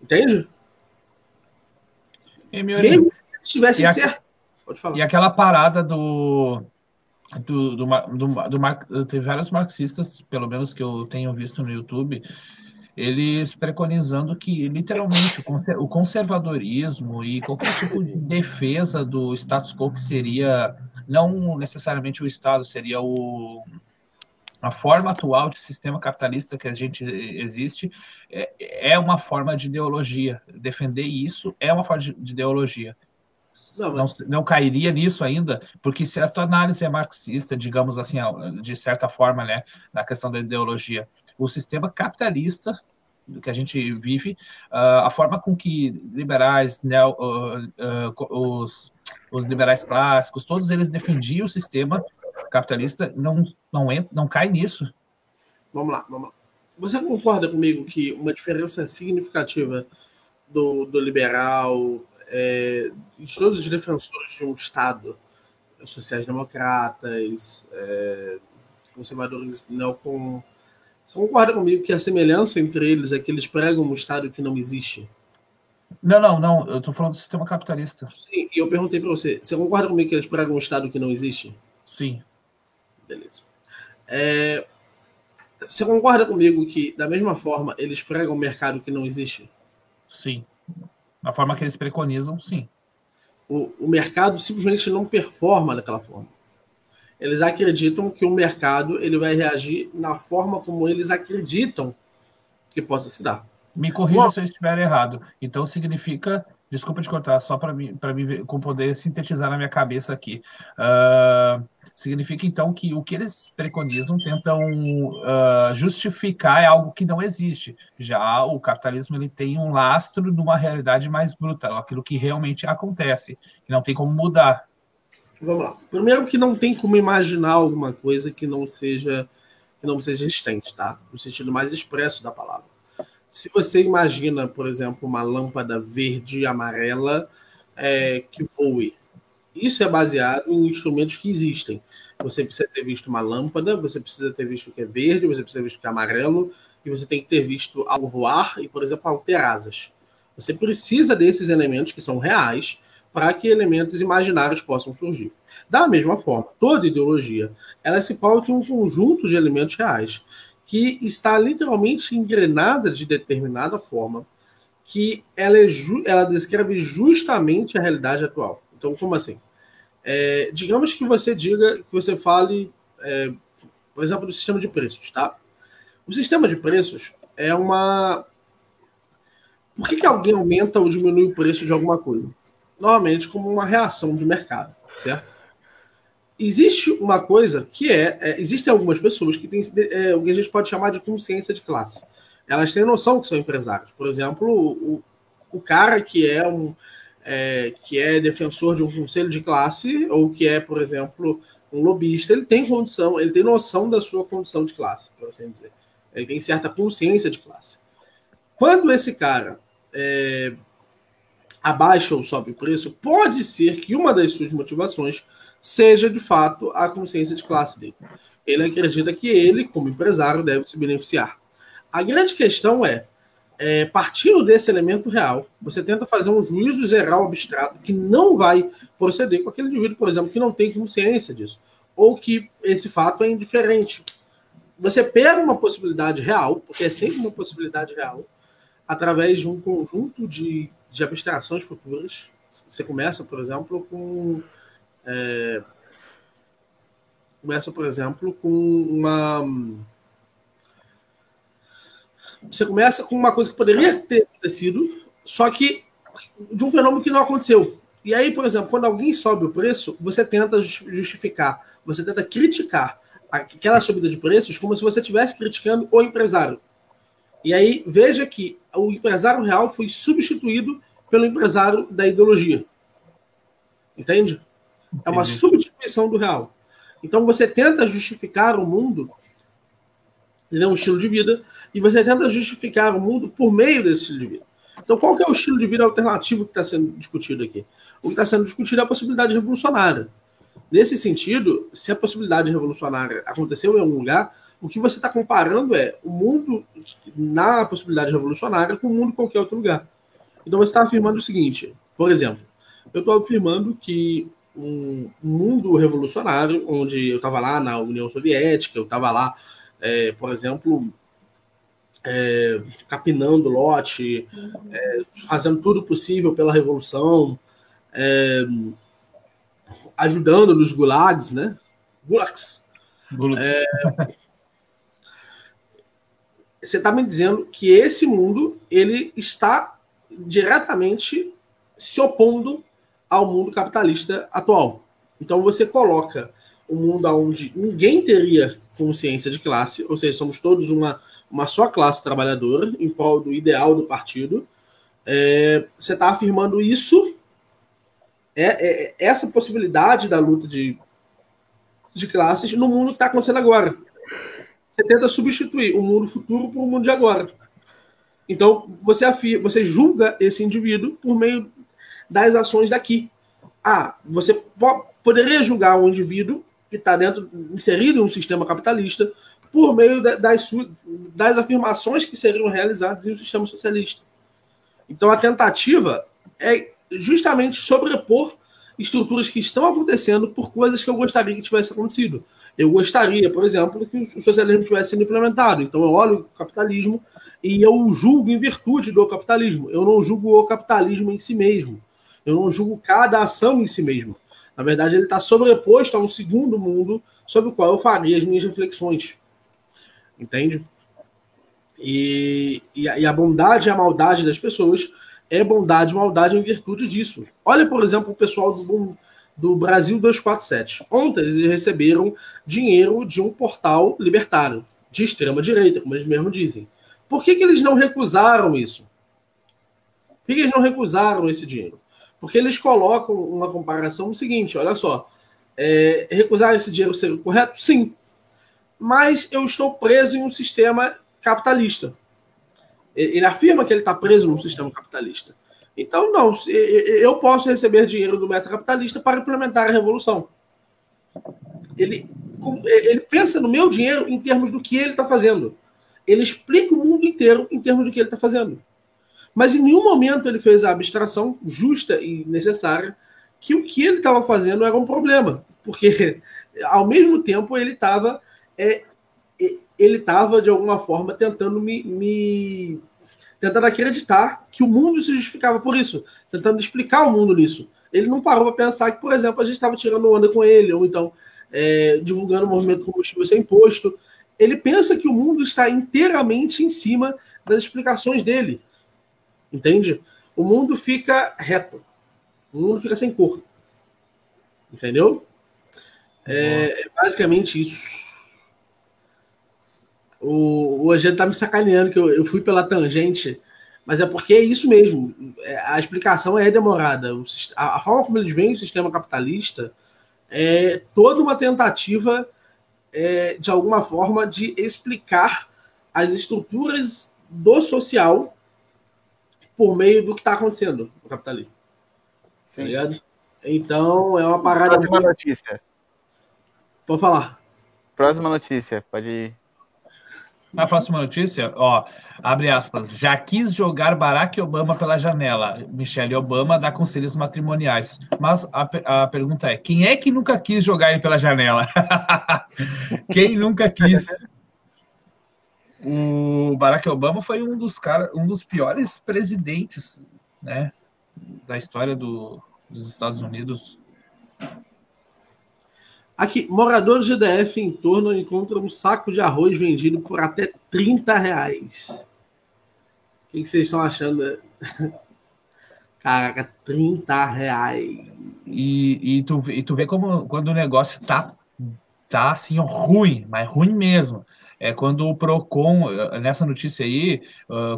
Entende? E, Mesmo se estivessem certo. Pode falar. E aquela parada do. Do, do, do, do, tem vários marxistas, pelo menos que eu tenho visto no YouTube, eles preconizando que literalmente o conservadorismo e qualquer tipo de defesa do status quo que seria não necessariamente o Estado, seria o, a forma atual de sistema capitalista que a gente existe é, é uma forma de ideologia. Defender isso é uma forma de, de ideologia. Não, mas... não, não, cairia nisso ainda, porque se a tua análise é marxista, digamos assim, de certa forma, né, na questão da ideologia, o sistema capitalista que a gente vive, uh, a forma com que liberais, uh, os, os liberais clássicos, todos eles defendiam o sistema capitalista, não, não, entra, não cai nisso. Vamos lá, vamos lá. Você concorda comigo que uma diferença significativa do, do liberal, é, de todos os defensores de um Estado, sociais-democratas, é, conservadores neocon, você concorda comigo que a semelhança entre eles é que eles pregam um Estado que não existe? Não, não, não. Eu estou falando do sistema capitalista. Sim, e eu perguntei para você. Você concorda comigo que eles pregam um Estado que não existe? Sim. Beleza. É, você concorda comigo que, da mesma forma, eles pregam um mercado que não existe? Sim. Da forma que eles preconizam, sim. O, o mercado simplesmente não performa daquela forma eles acreditam que o mercado ele vai reagir na forma como eles acreditam que possa se dar. Me corrija Bom, se eu estiver errado. Então significa, desculpa te cortar, só para mim, para mim poder sintetizar na minha cabeça aqui. Uh, significa então que o que eles preconizam tentam uh, justificar é algo que não existe. Já o capitalismo ele tem um lastro de uma realidade mais bruta, aquilo que realmente acontece, que não tem como mudar. Vamos lá. Primeiro que não tem como imaginar alguma coisa que não seja que não seja existente, tá? No sentido mais expresso da palavra. Se você imagina, por exemplo, uma lâmpada verde e amarela é, que voe, isso é baseado em instrumentos que existem. Você precisa ter visto uma lâmpada, você precisa ter visto que é verde, você precisa ter visto que é amarelo, e você tem que ter visto algo voar e, por exemplo, algo ter asas. Você precisa desses elementos que são reais para que elementos imaginários possam surgir. Da mesma forma, toda ideologia ela se pauta em um conjunto de elementos reais que está literalmente engrenada de determinada forma que ela, é ela descreve justamente a realidade atual. Então, como assim? É, digamos que você diga, que você fale, é, por exemplo, do sistema de preços, tá? O sistema de preços é uma. Por que, que alguém aumenta ou diminui o preço de alguma coisa? Normalmente como uma reação de mercado, certo? Existe uma coisa que é, é existem algumas pessoas que têm é, o que a gente pode chamar de consciência de classe. Elas têm noção que são empresários. Por exemplo, o, o cara que é um é, que é defensor de um conselho de classe ou que é, por exemplo, um lobista, ele tem condição, ele tem noção da sua condição de classe, por assim dizer. Ele tem certa consciência de classe. Quando esse cara é, abaixa ou sobe o preço, pode ser que uma das suas motivações seja de fato a consciência de classe dele. Ele acredita que ele, como empresário, deve se beneficiar. A grande questão é, é partindo desse elemento real, você tenta fazer um juízo geral abstrato que não vai proceder com aquele indivíduo, por exemplo, que não tem consciência disso, ou que esse fato é indiferente. Você pega uma possibilidade real, porque é sempre uma possibilidade real, através de um conjunto de de abstrações futuras. Você começa, por exemplo, com. É, começa, por exemplo, com uma. Você começa com uma coisa que poderia ter acontecido, só que de um fenômeno que não aconteceu. E aí, por exemplo, quando alguém sobe o preço, você tenta justificar, você tenta criticar aquela subida de preços como se você estivesse criticando o empresário. E aí, veja que o empresário real foi substituído pelo empresário da ideologia. Entende? É uma substituição do real. Então você tenta justificar o mundo, é um estilo de vida, e você tenta justificar o mundo por meio desse estilo de vida. Então, qual que é o estilo de vida alternativo que está sendo discutido aqui? O que está sendo discutido é a possibilidade revolucionária. Nesse sentido, se a possibilidade revolucionária aconteceu em algum lugar, o que você está comparando é o mundo na possibilidade revolucionária com o mundo em qualquer outro lugar. Então você está afirmando o seguinte, por exemplo, eu estou afirmando que um mundo revolucionário, onde eu estava lá na União Soviética, eu estava lá, é, por exemplo, é, capinando lote, é, fazendo tudo possível pela revolução, é, ajudando nos gulags, né? Gulags. Gulags. É, você está me dizendo que esse mundo ele está diretamente se opondo ao mundo capitalista atual. Então você coloca um mundo onde ninguém teria consciência de classe, ou seja, somos todos uma, uma só classe trabalhadora em prol do ideal do partido. É, você está afirmando isso, é, é, essa possibilidade da luta de, de classes no mundo que está acontecendo agora. Você tenta substituir o mundo futuro por o mundo de agora. Então, você, afirma, você julga esse indivíduo por meio das ações daqui. Ah, você po poderia julgar um indivíduo que está dentro, inserido em um sistema capitalista, por meio das, das afirmações que seriam realizadas em um sistema socialista. Então, a tentativa é justamente sobrepor estruturas que estão acontecendo por coisas que eu gostaria que tivesse acontecido. Eu gostaria, por exemplo, que o socialismo tivesse sido implementado. Então, eu olho o capitalismo e eu julgo em virtude do capitalismo. Eu não julgo o capitalismo em si mesmo. Eu não julgo cada ação em si mesmo. Na verdade, ele está sobreposto a um segundo mundo sobre o qual eu faria as minhas reflexões. Entende? E, e, a, e a bondade e a maldade das pessoas é bondade maldade em virtude disso. Olha, por exemplo, o pessoal do, do Brasil 247. Ontem eles receberam dinheiro de um portal libertário, de extrema direita, como eles mesmos dizem. Por que, que eles não recusaram isso? Por que, que eles não recusaram esse dinheiro? Porque eles colocam uma comparação no seguinte: olha só, É, recusar esse dinheiro seria correto? Sim. Mas eu estou preso em um sistema capitalista. Ele afirma que ele está preso num sistema capitalista. Então, não, eu posso receber dinheiro do meta capitalista para implementar a revolução. Ele, ele pensa no meu dinheiro em termos do que ele está fazendo. Ele explica o mundo inteiro em termos do que ele está fazendo. Mas em nenhum momento ele fez a abstração justa e necessária que o que ele estava fazendo era um problema. Porque, ao mesmo tempo, ele estava é, ele estava, de alguma forma, tentando me, me, tentando acreditar que o mundo se justificava por isso, tentando explicar o mundo nisso. Ele não parou para pensar que, por exemplo, a gente estava tirando onda com ele, ou então é, divulgando o movimento combustível sem imposto. Ele pensa que o mundo está inteiramente em cima das explicações dele. Entende? O mundo fica reto. O mundo fica sem cor. Entendeu? É, é basicamente isso. O, o Angelo tá me sacaneando que eu, eu fui pela tangente, mas é porque é isso mesmo. É, a explicação é demorada. A, a forma como eles veem o sistema capitalista é toda uma tentativa, é, de alguma forma, de explicar as estruturas do social por meio do que está acontecendo no capitalismo. Tá Sim. Tá ligado? Então, é uma parada. Próxima notícia. Pode falar. Próxima notícia, pode ir. Na próxima notícia, ó, abre aspas, já quis jogar Barack Obama pela janela. Michelle Obama dá conselhos matrimoniais. Mas a, a pergunta é: quem é que nunca quis jogar ele pela janela? quem nunca quis? O Barack Obama foi um dos cara, um dos piores presidentes, né, da história do, dos Estados Unidos. Aqui, moradores de DF em torno encontram um saco de arroz vendido por até 30 reais. O que, vocês estão achando? Caraca, 30 reais. E, e, tu, e tu vê como quando o negócio tá, tá assim, ruim, mas ruim mesmo. É quando o Procon, nessa notícia aí,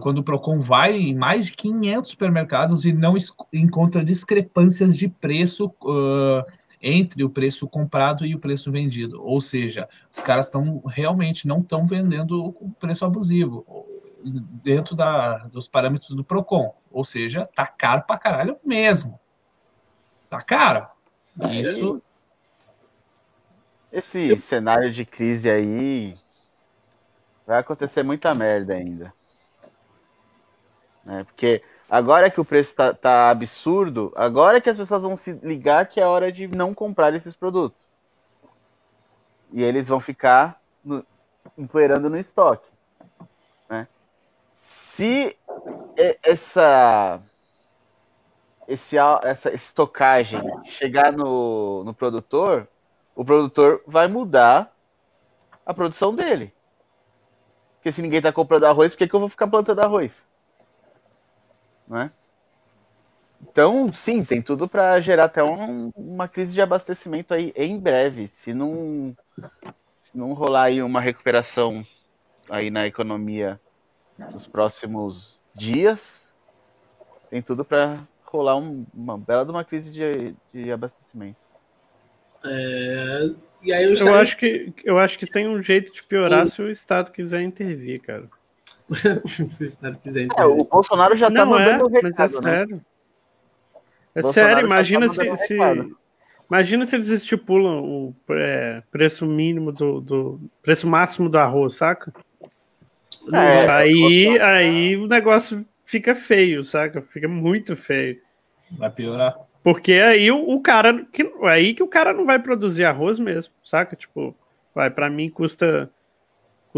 quando o Procon vai em mais de 500 supermercados e não encontra discrepâncias de preço uh, entre o preço comprado e o preço vendido. Ou seja, os caras estão realmente não estão vendendo o preço abusivo dentro da, dos parâmetros do Procon. Ou seja, tá caro pra caralho mesmo. Tá caro. Isso. Esse cenário de crise aí vai acontecer muita merda ainda. Né? Porque Agora que o preço tá, tá absurdo, agora que as pessoas vão se ligar que é hora de não comprar esses produtos. E eles vão ficar no, empoeirando no estoque. Né? Se essa, esse, essa estocagem chegar no, no produtor, o produtor vai mudar a produção dele. Porque se ninguém está comprando arroz, por que, que eu vou ficar plantando arroz? Né? Então, sim, tem tudo para gerar até um, uma crise de abastecimento aí em breve. Se não, se não rolar aí uma recuperação aí na economia nos próximos dias, tem tudo para rolar um, uma bela de uma crise de, de abastecimento. É, e aí eu, eu, acho que, eu acho que tem um jeito de piorar se o Estado quiser intervir, cara. se o Estado quiser É, o Bolsonaro já tá mandando é, recado, mas é né? sério. É Bolsonaro sério, imagina tá se, se, imagina se eles estipulam o é, preço mínimo do, do, preço máximo do arroz, saca? É, aí, aí o negócio fica feio, saca? Fica muito feio. Vai piorar. Porque aí o, o cara que aí que o cara não vai produzir arroz mesmo, saca? Tipo, vai para mim custa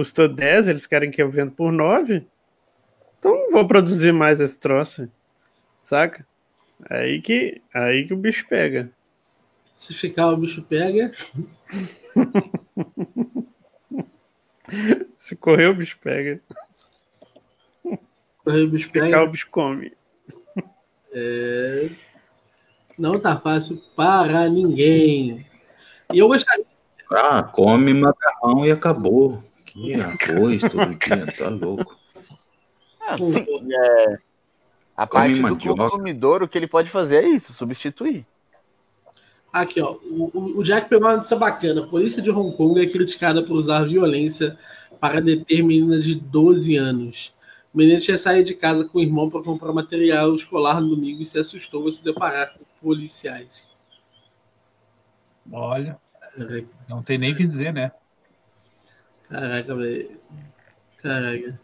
custa 10, eles querem que eu venda por 9. Então não vou produzir mais esse troço. Saca? Aí que, aí que o bicho pega. Se ficar, o bicho pega. Se correr, o bicho pega. Correr, o bicho Se pega. ficar, o bicho come. É... Não tá fácil para ninguém. E eu gostaria. Ah, come macarrão e acabou. Que arroz todo dia, tá louco. Ah, sim, é, a parte do consumidor, o que ele pode fazer é isso, substituir. Aqui, ó. O, o Jack pegou uma notícia bacana. A polícia de Hong Kong é criticada por usar violência para deter menina de 12 anos. O menino tinha saído de casa com o irmão para comprar material escolar no domingo e se assustou ao se deparar com policiais. Olha, não tem nem o que dizer, né? Caraca, velho. Caraca.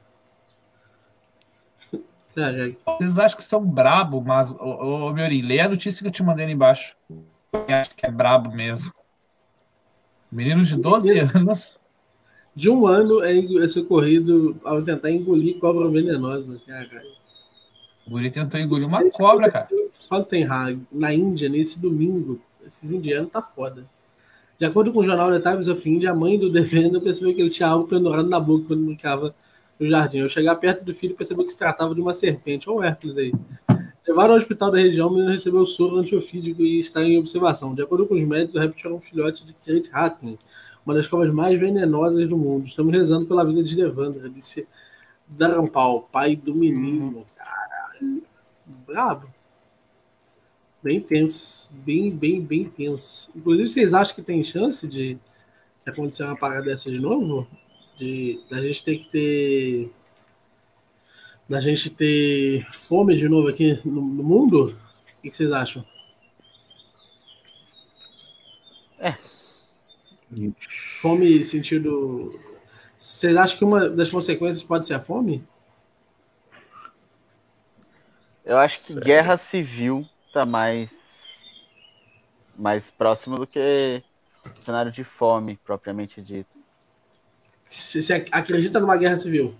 Caraca. Vocês acham que são brabo, mas, ô, ô Miori, lê a notícia que eu te mandei ali embaixo. Eu acho que é brabo mesmo. Menino de 12 anos. De um ano é, é socorrido ao tentar engolir cobra venenosa. Caralho. O guri tentou engolir uma cobra, cara. Fantenhag, na Índia, nesse domingo. Esses indianos tá foda. De acordo com o jornal The Times of India, a mãe do devendo percebeu que ele tinha algo pendurado na boca quando brincava no jardim. Ao chegar perto do filho, percebeu que se tratava de uma serpente. Olha o Hércules aí. Levaram ao hospital da região, o menino recebeu soro antiofídico e está em observação. De acordo com os médicos, o réptil era um filhote de Kate Hatten, uma das cobras mais venenosas do mundo. Estamos rezando pela vida de Devandra, disse Darampal, pai do menino. Caralho. Brabo. Bem tenso. Bem, bem, bem tenso. Inclusive, vocês acham que tem chance de acontecer uma parada dessa de novo? De da gente ter que ter. Da gente ter fome de novo aqui no, no mundo? O que, que vocês acham? É. Fome sentido. Vocês acham que uma das consequências pode ser a fome? Eu acho que guerra civil tá mais mais próximo do que cenário de fome propriamente dito. Você acredita numa guerra civil?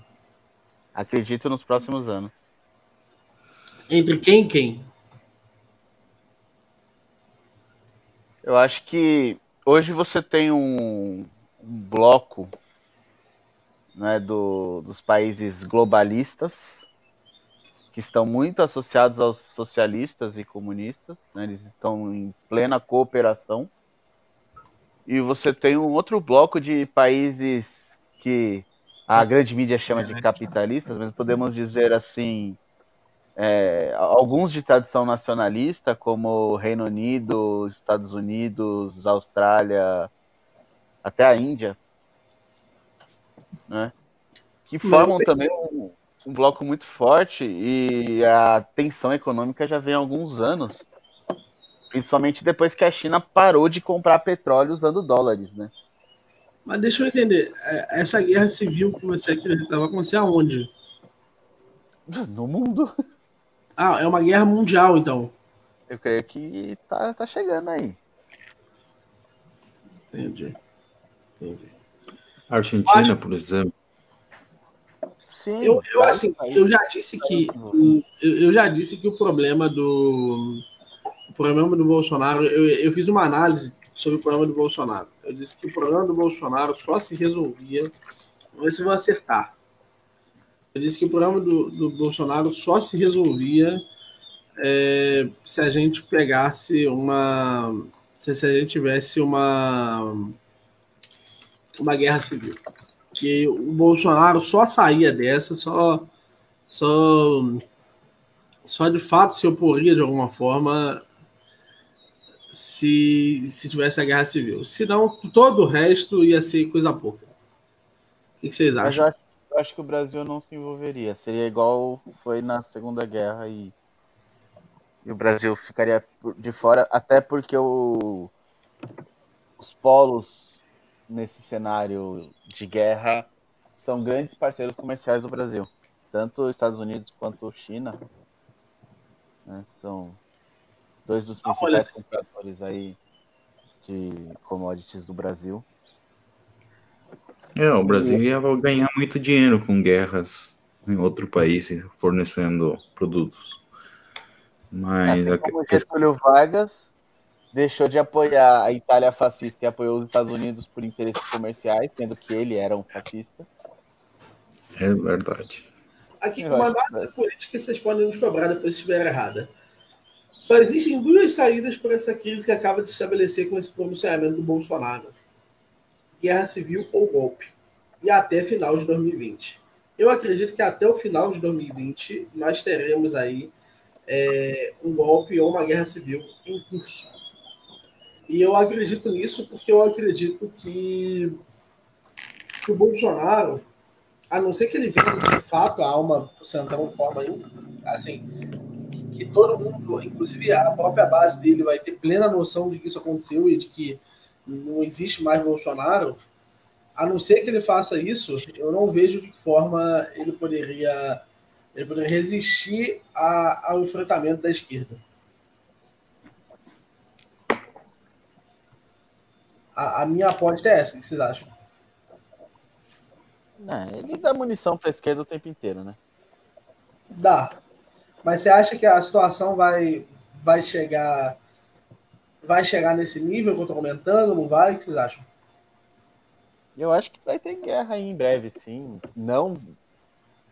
Acredito nos próximos anos. Entre quem e quem? Eu acho que hoje você tem um, um bloco né, do, dos países globalistas que estão muito associados aos socialistas e comunistas, né, eles estão em plena cooperação. E você tem um outro bloco de países que a grande mídia chama de capitalistas, mas podemos dizer assim, é, alguns de tradição nacionalista, como Reino Unido, Estados Unidos, Austrália, até a Índia, né? que formam também um, um bloco muito forte e a tensão econômica já vem há alguns anos, principalmente depois que a China parou de comprar petróleo usando dólares, né? Mas deixa eu entender, é, essa guerra civil que você acredita vai acontecer aonde? No mundo. Ah, é uma guerra mundial, então. Eu creio que tá, tá chegando aí. Entendi. Entendi. Argentina, Acho- por exemplo. Sim. Eu, eu, assim, eu já disse que o- eu, eu já disse que o problema do o problema do Bolsonaro, eu, eu fiz uma análise sobre o problema do Bolsonaro. Eu disse que o problema do Bolsonaro só se resolvia, vamos ver se eu vou acertar. Eu disse que o problema do, do Bolsonaro só se resolvia é, se a gente pegasse uma. Se, se a gente tivesse uma. Uma guerra civil. Que o Bolsonaro só saía dessa, só. Só. Só de fato se oporia de alguma forma se, se tivesse a guerra civil. Senão, todo o resto ia ser coisa pouca. O que, que vocês acham? eu acho, que o Brasil não se envolveria. Seria igual foi na Segunda Guerra e, e o Brasil ficaria de fora, até porque o, os polos nesse cenário de guerra são grandes parceiros comerciais do Brasil. Tanto os Estados Unidos quanto China né, são dois dos Ah, principais compradores aí de commodities do Brasil. É, o Brasil ia ganhar muito dinheiro com guerras em outro país fornecendo produtos. Mas Assim a como Getúlio Vargas deixou de apoiar a Itália fascista e apoiou os Estados Unidos por interesses comerciais, sendo que ele era um fascista. é verdade. Aqui, Eu uma acho análise política vocês podem nos cobrar depois se estiver errada. Só existem duas saídas para essa crise que acaba de se estabelecer com esse pronunciamento do Bolsonaro: guerra civil ou golpe. E até final de 2020. Eu acredito que até o final de 2020 nós teremos aí é, um golpe ou uma guerra civil em curso. E eu acredito nisso porque eu acredito que, que o Bolsonaro, a não ser que ele venha de fato a alma centrão forma assim, que todo mundo, inclusive a própria base dele, vai ter plena noção de que isso aconteceu e de que não existe mais Bolsonaro, a não ser que ele faça isso, eu não vejo de que forma ele poderia, ele poderia resistir a, ao enfrentamento da esquerda. A, a minha aposta é essa, o que vocês acham? É, ele dá munição para a esquerda o tempo inteiro, né? Dá. Mas você acha que a situação vai, vai chegar vai chegar nesse nível que eu tô comentando? Não vai? O que vocês acham? Eu acho que vai ter guerra aí em breve, sim. Não,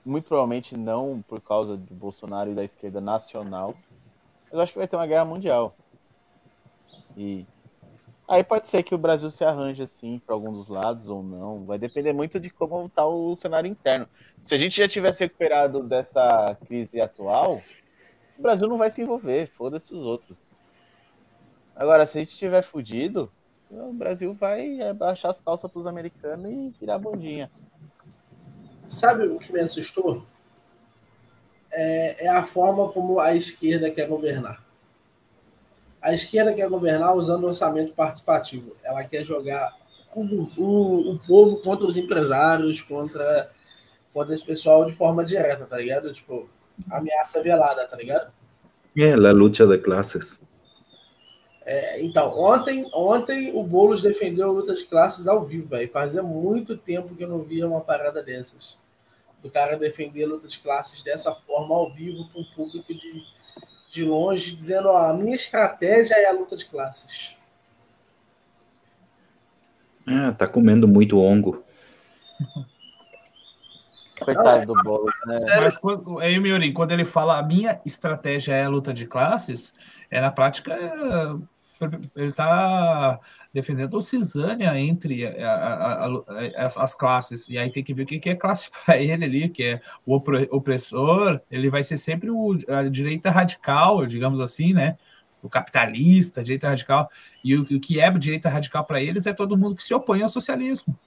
muito provavelmente não por causa do Bolsonaro e da esquerda nacional. Eu acho que vai ter uma guerra mundial. E aí pode ser que o Brasil se arranje assim para alguns dos lados ou não. Vai depender muito de como está o cenário interno. Se a gente já tivesse recuperado dessa crise atual, o Brasil não vai se envolver. Foda-se os outros. Agora, se a gente tiver fudido, o Brasil vai baixar as calças para os americanos e virar bundinha. Sabe o que me assustou? É, é, a forma como a esquerda quer governar. A esquerda quer governar usando orçamento participativo. Ela quer jogar o, o, o povo contra os empresários, contra, contra esse pessoal de forma direta, tá ligado? Tipo, ameaça velada, tá ligado? É, a luta de classes. É, então, ontem, ontem o Boulos defendeu a luta de classes ao vivo, velho. Fazia muito tempo que eu não via uma parada dessas. O cara defender a luta de classes dessa forma ao vivo para um público de, de longe, dizendo: ó, a minha estratégia é a luta de classes. É, tá comendo muito ongo. Coitado do Boulos, né? Mas quando, aí, Miorim, quando ele fala a minha estratégia é a luta de classes, é na prática ele está defendendo o cisânia entre a, a, a, as, classes, e aí tem que ver o que é classe para ele ali, que é o opressor, ele vai ser sempre o, a direita radical, digamos assim, né? O capitalista, a direita radical, e o, o que é direita radical para eles é todo mundo que se opõe ao socialismo.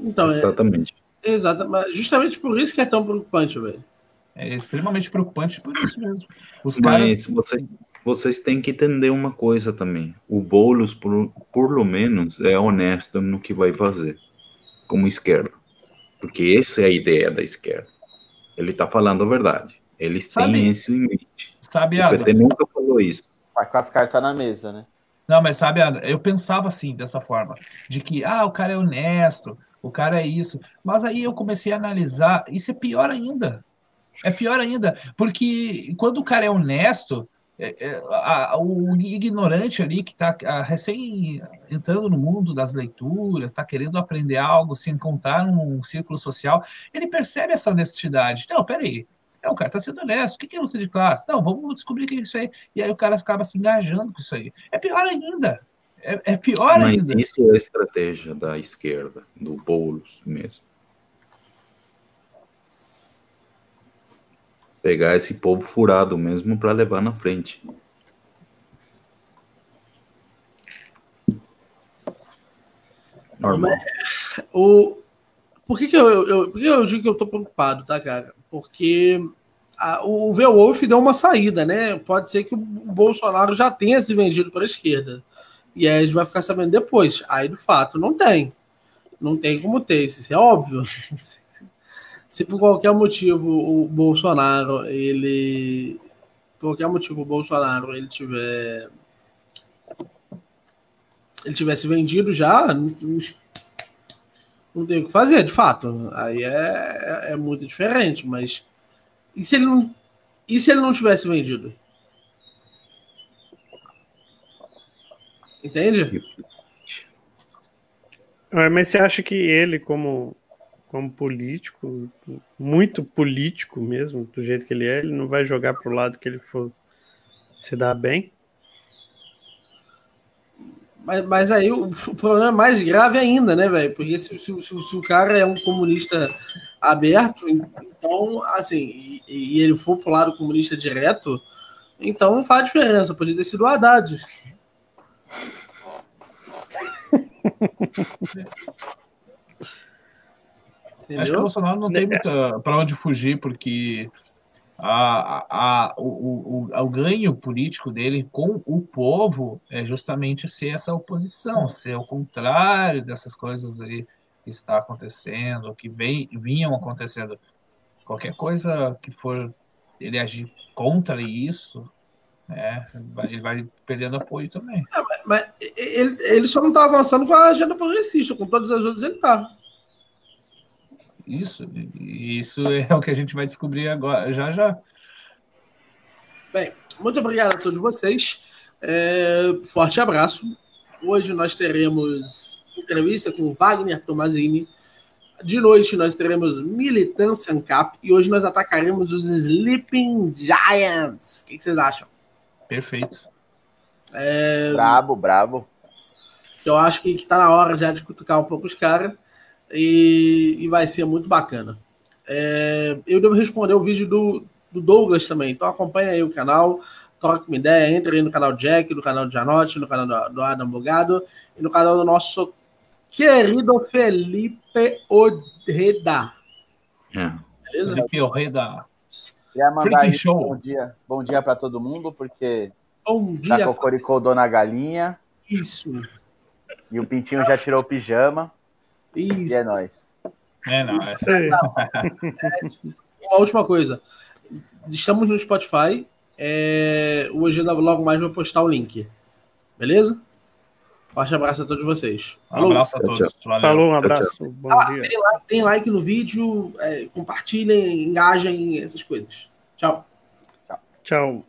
Então, Exatamente. É, exatamente. Justamente por isso que é tão preocupante, velho. É extremamente preocupante por isso mesmo. Os Mas caras... vocês, vocês têm que entender uma coisa também. O Boulos, por, por lo menos, é honesto no que vai fazer, como esquerda. Porque essa é a ideia da esquerda. Ele está falando a verdade. Eles sabe, têm esse limite. Sabe, o PT nunca falou isso. Vai com as cartas na mesa, né? Não, mas sabe, eu pensava assim, dessa forma, de que, ah, o cara é honesto, o cara é isso. Mas aí eu comecei a analisar, isso é pior ainda. É pior ainda, porque quando o cara é honesto, é, é, a, o ignorante ali que está recém entrando no mundo das leituras, está querendo aprender algo, se encontrar num círculo social, ele percebe essa honestidade. Não, peraí, é, o cara está sendo honesto. O que é luta de classe? Não, vamos descobrir o que é isso aí. E aí o cara acaba se engajando com isso aí. É pior ainda. É, é pior Mas ainda. Isso é a estratégia da esquerda, do Boulos mesmo. Pegar esse povo furado mesmo para levar na frente. Normal. O, por que, que eu, eu, por que eu digo que eu tô preocupado, tá, cara? Porque a, o Wolf deu uma saída, né? Pode ser que o Bolsonaro já tenha se vendido para a esquerda. E aí a gente vai ficar sabendo depois. Aí, de fato, não tem. Não tem como ter, isso é óbvio. se por qualquer motivo o Bolsonaro, ele. Por qualquer motivo o Bolsonaro ele tiver. Ele tivesse vendido já, não, tem o que fazer, de fato. Aí é, é, é muito diferente, mas. E se ele não. E se ele não tivesse vendido? Entende? Mas você acha que ele, como como político, muito político mesmo, do jeito que ele é, ele não vai jogar pro lado que ele for se dar bem. Mas, mas aí o, o problema é mais grave ainda, né, velho? Porque se, se, se, se, o cara é um comunista aberto, então, assim, e, e, ele for pro lado comunista direto, então não faz diferença. Podia ter sido o Haddad. Acho que o Bolsonaro não tem muita para onde fugir, porque a, a, o, o, o, ganho político dele com o povo é justamente ser essa oposição, ser o contrário dessas coisas aí que está acontecendo, que vem, vinham acontecendo. Qualquer coisa que for ele agir contra isso, né, ele vai perdendo apoio também. É, mas, mas ele, ele só não está avançando com a agenda progressista, com todas as outras ele está. Isso, isso é o que a gente vai descobrir agora, já já. Bem, muito obrigado a todos vocês. É, forte abraço. Hoje nós teremos entrevista com Wagner Tomazini. De noite nós teremos Militância Ancap e hoje nós atacaremos os Sleeping Giants. O que, vocês acham? Perfeito. É, Brabo, brabo. que eu acho que, que tá na hora já de cutucar um pouco os caras e, e vai ser muito bacana. É, eu devo responder o vídeo do, do Douglas também, então acompanha aí o canal, troca uma ideia, entre aí no canal Jack, no canal de Janote, no canal do, do Adam Bogado e no canal do nosso querido Felipe Orreda. É. Beleza? Felipe Orreda. Queria mandar aí show. bom dia, bom dia para todo mundo, porque Bom já dia, cocoricou Dona Galinha isso, e o Pintinho já tirou o pijama e isso. é nóis. É, não, é, Uma última coisa, estamos no Spotify, é, o Ojeda logo mais vai postar o link, beleza? Forte abraço a todos vocês. um Falou. abraço a todos. Valeu. Falou, um abraço. Bom Ah, dia. tem, like, tem like no vídeo, é, compartilhem, engajem, essas coisas. Tchau. Tchau.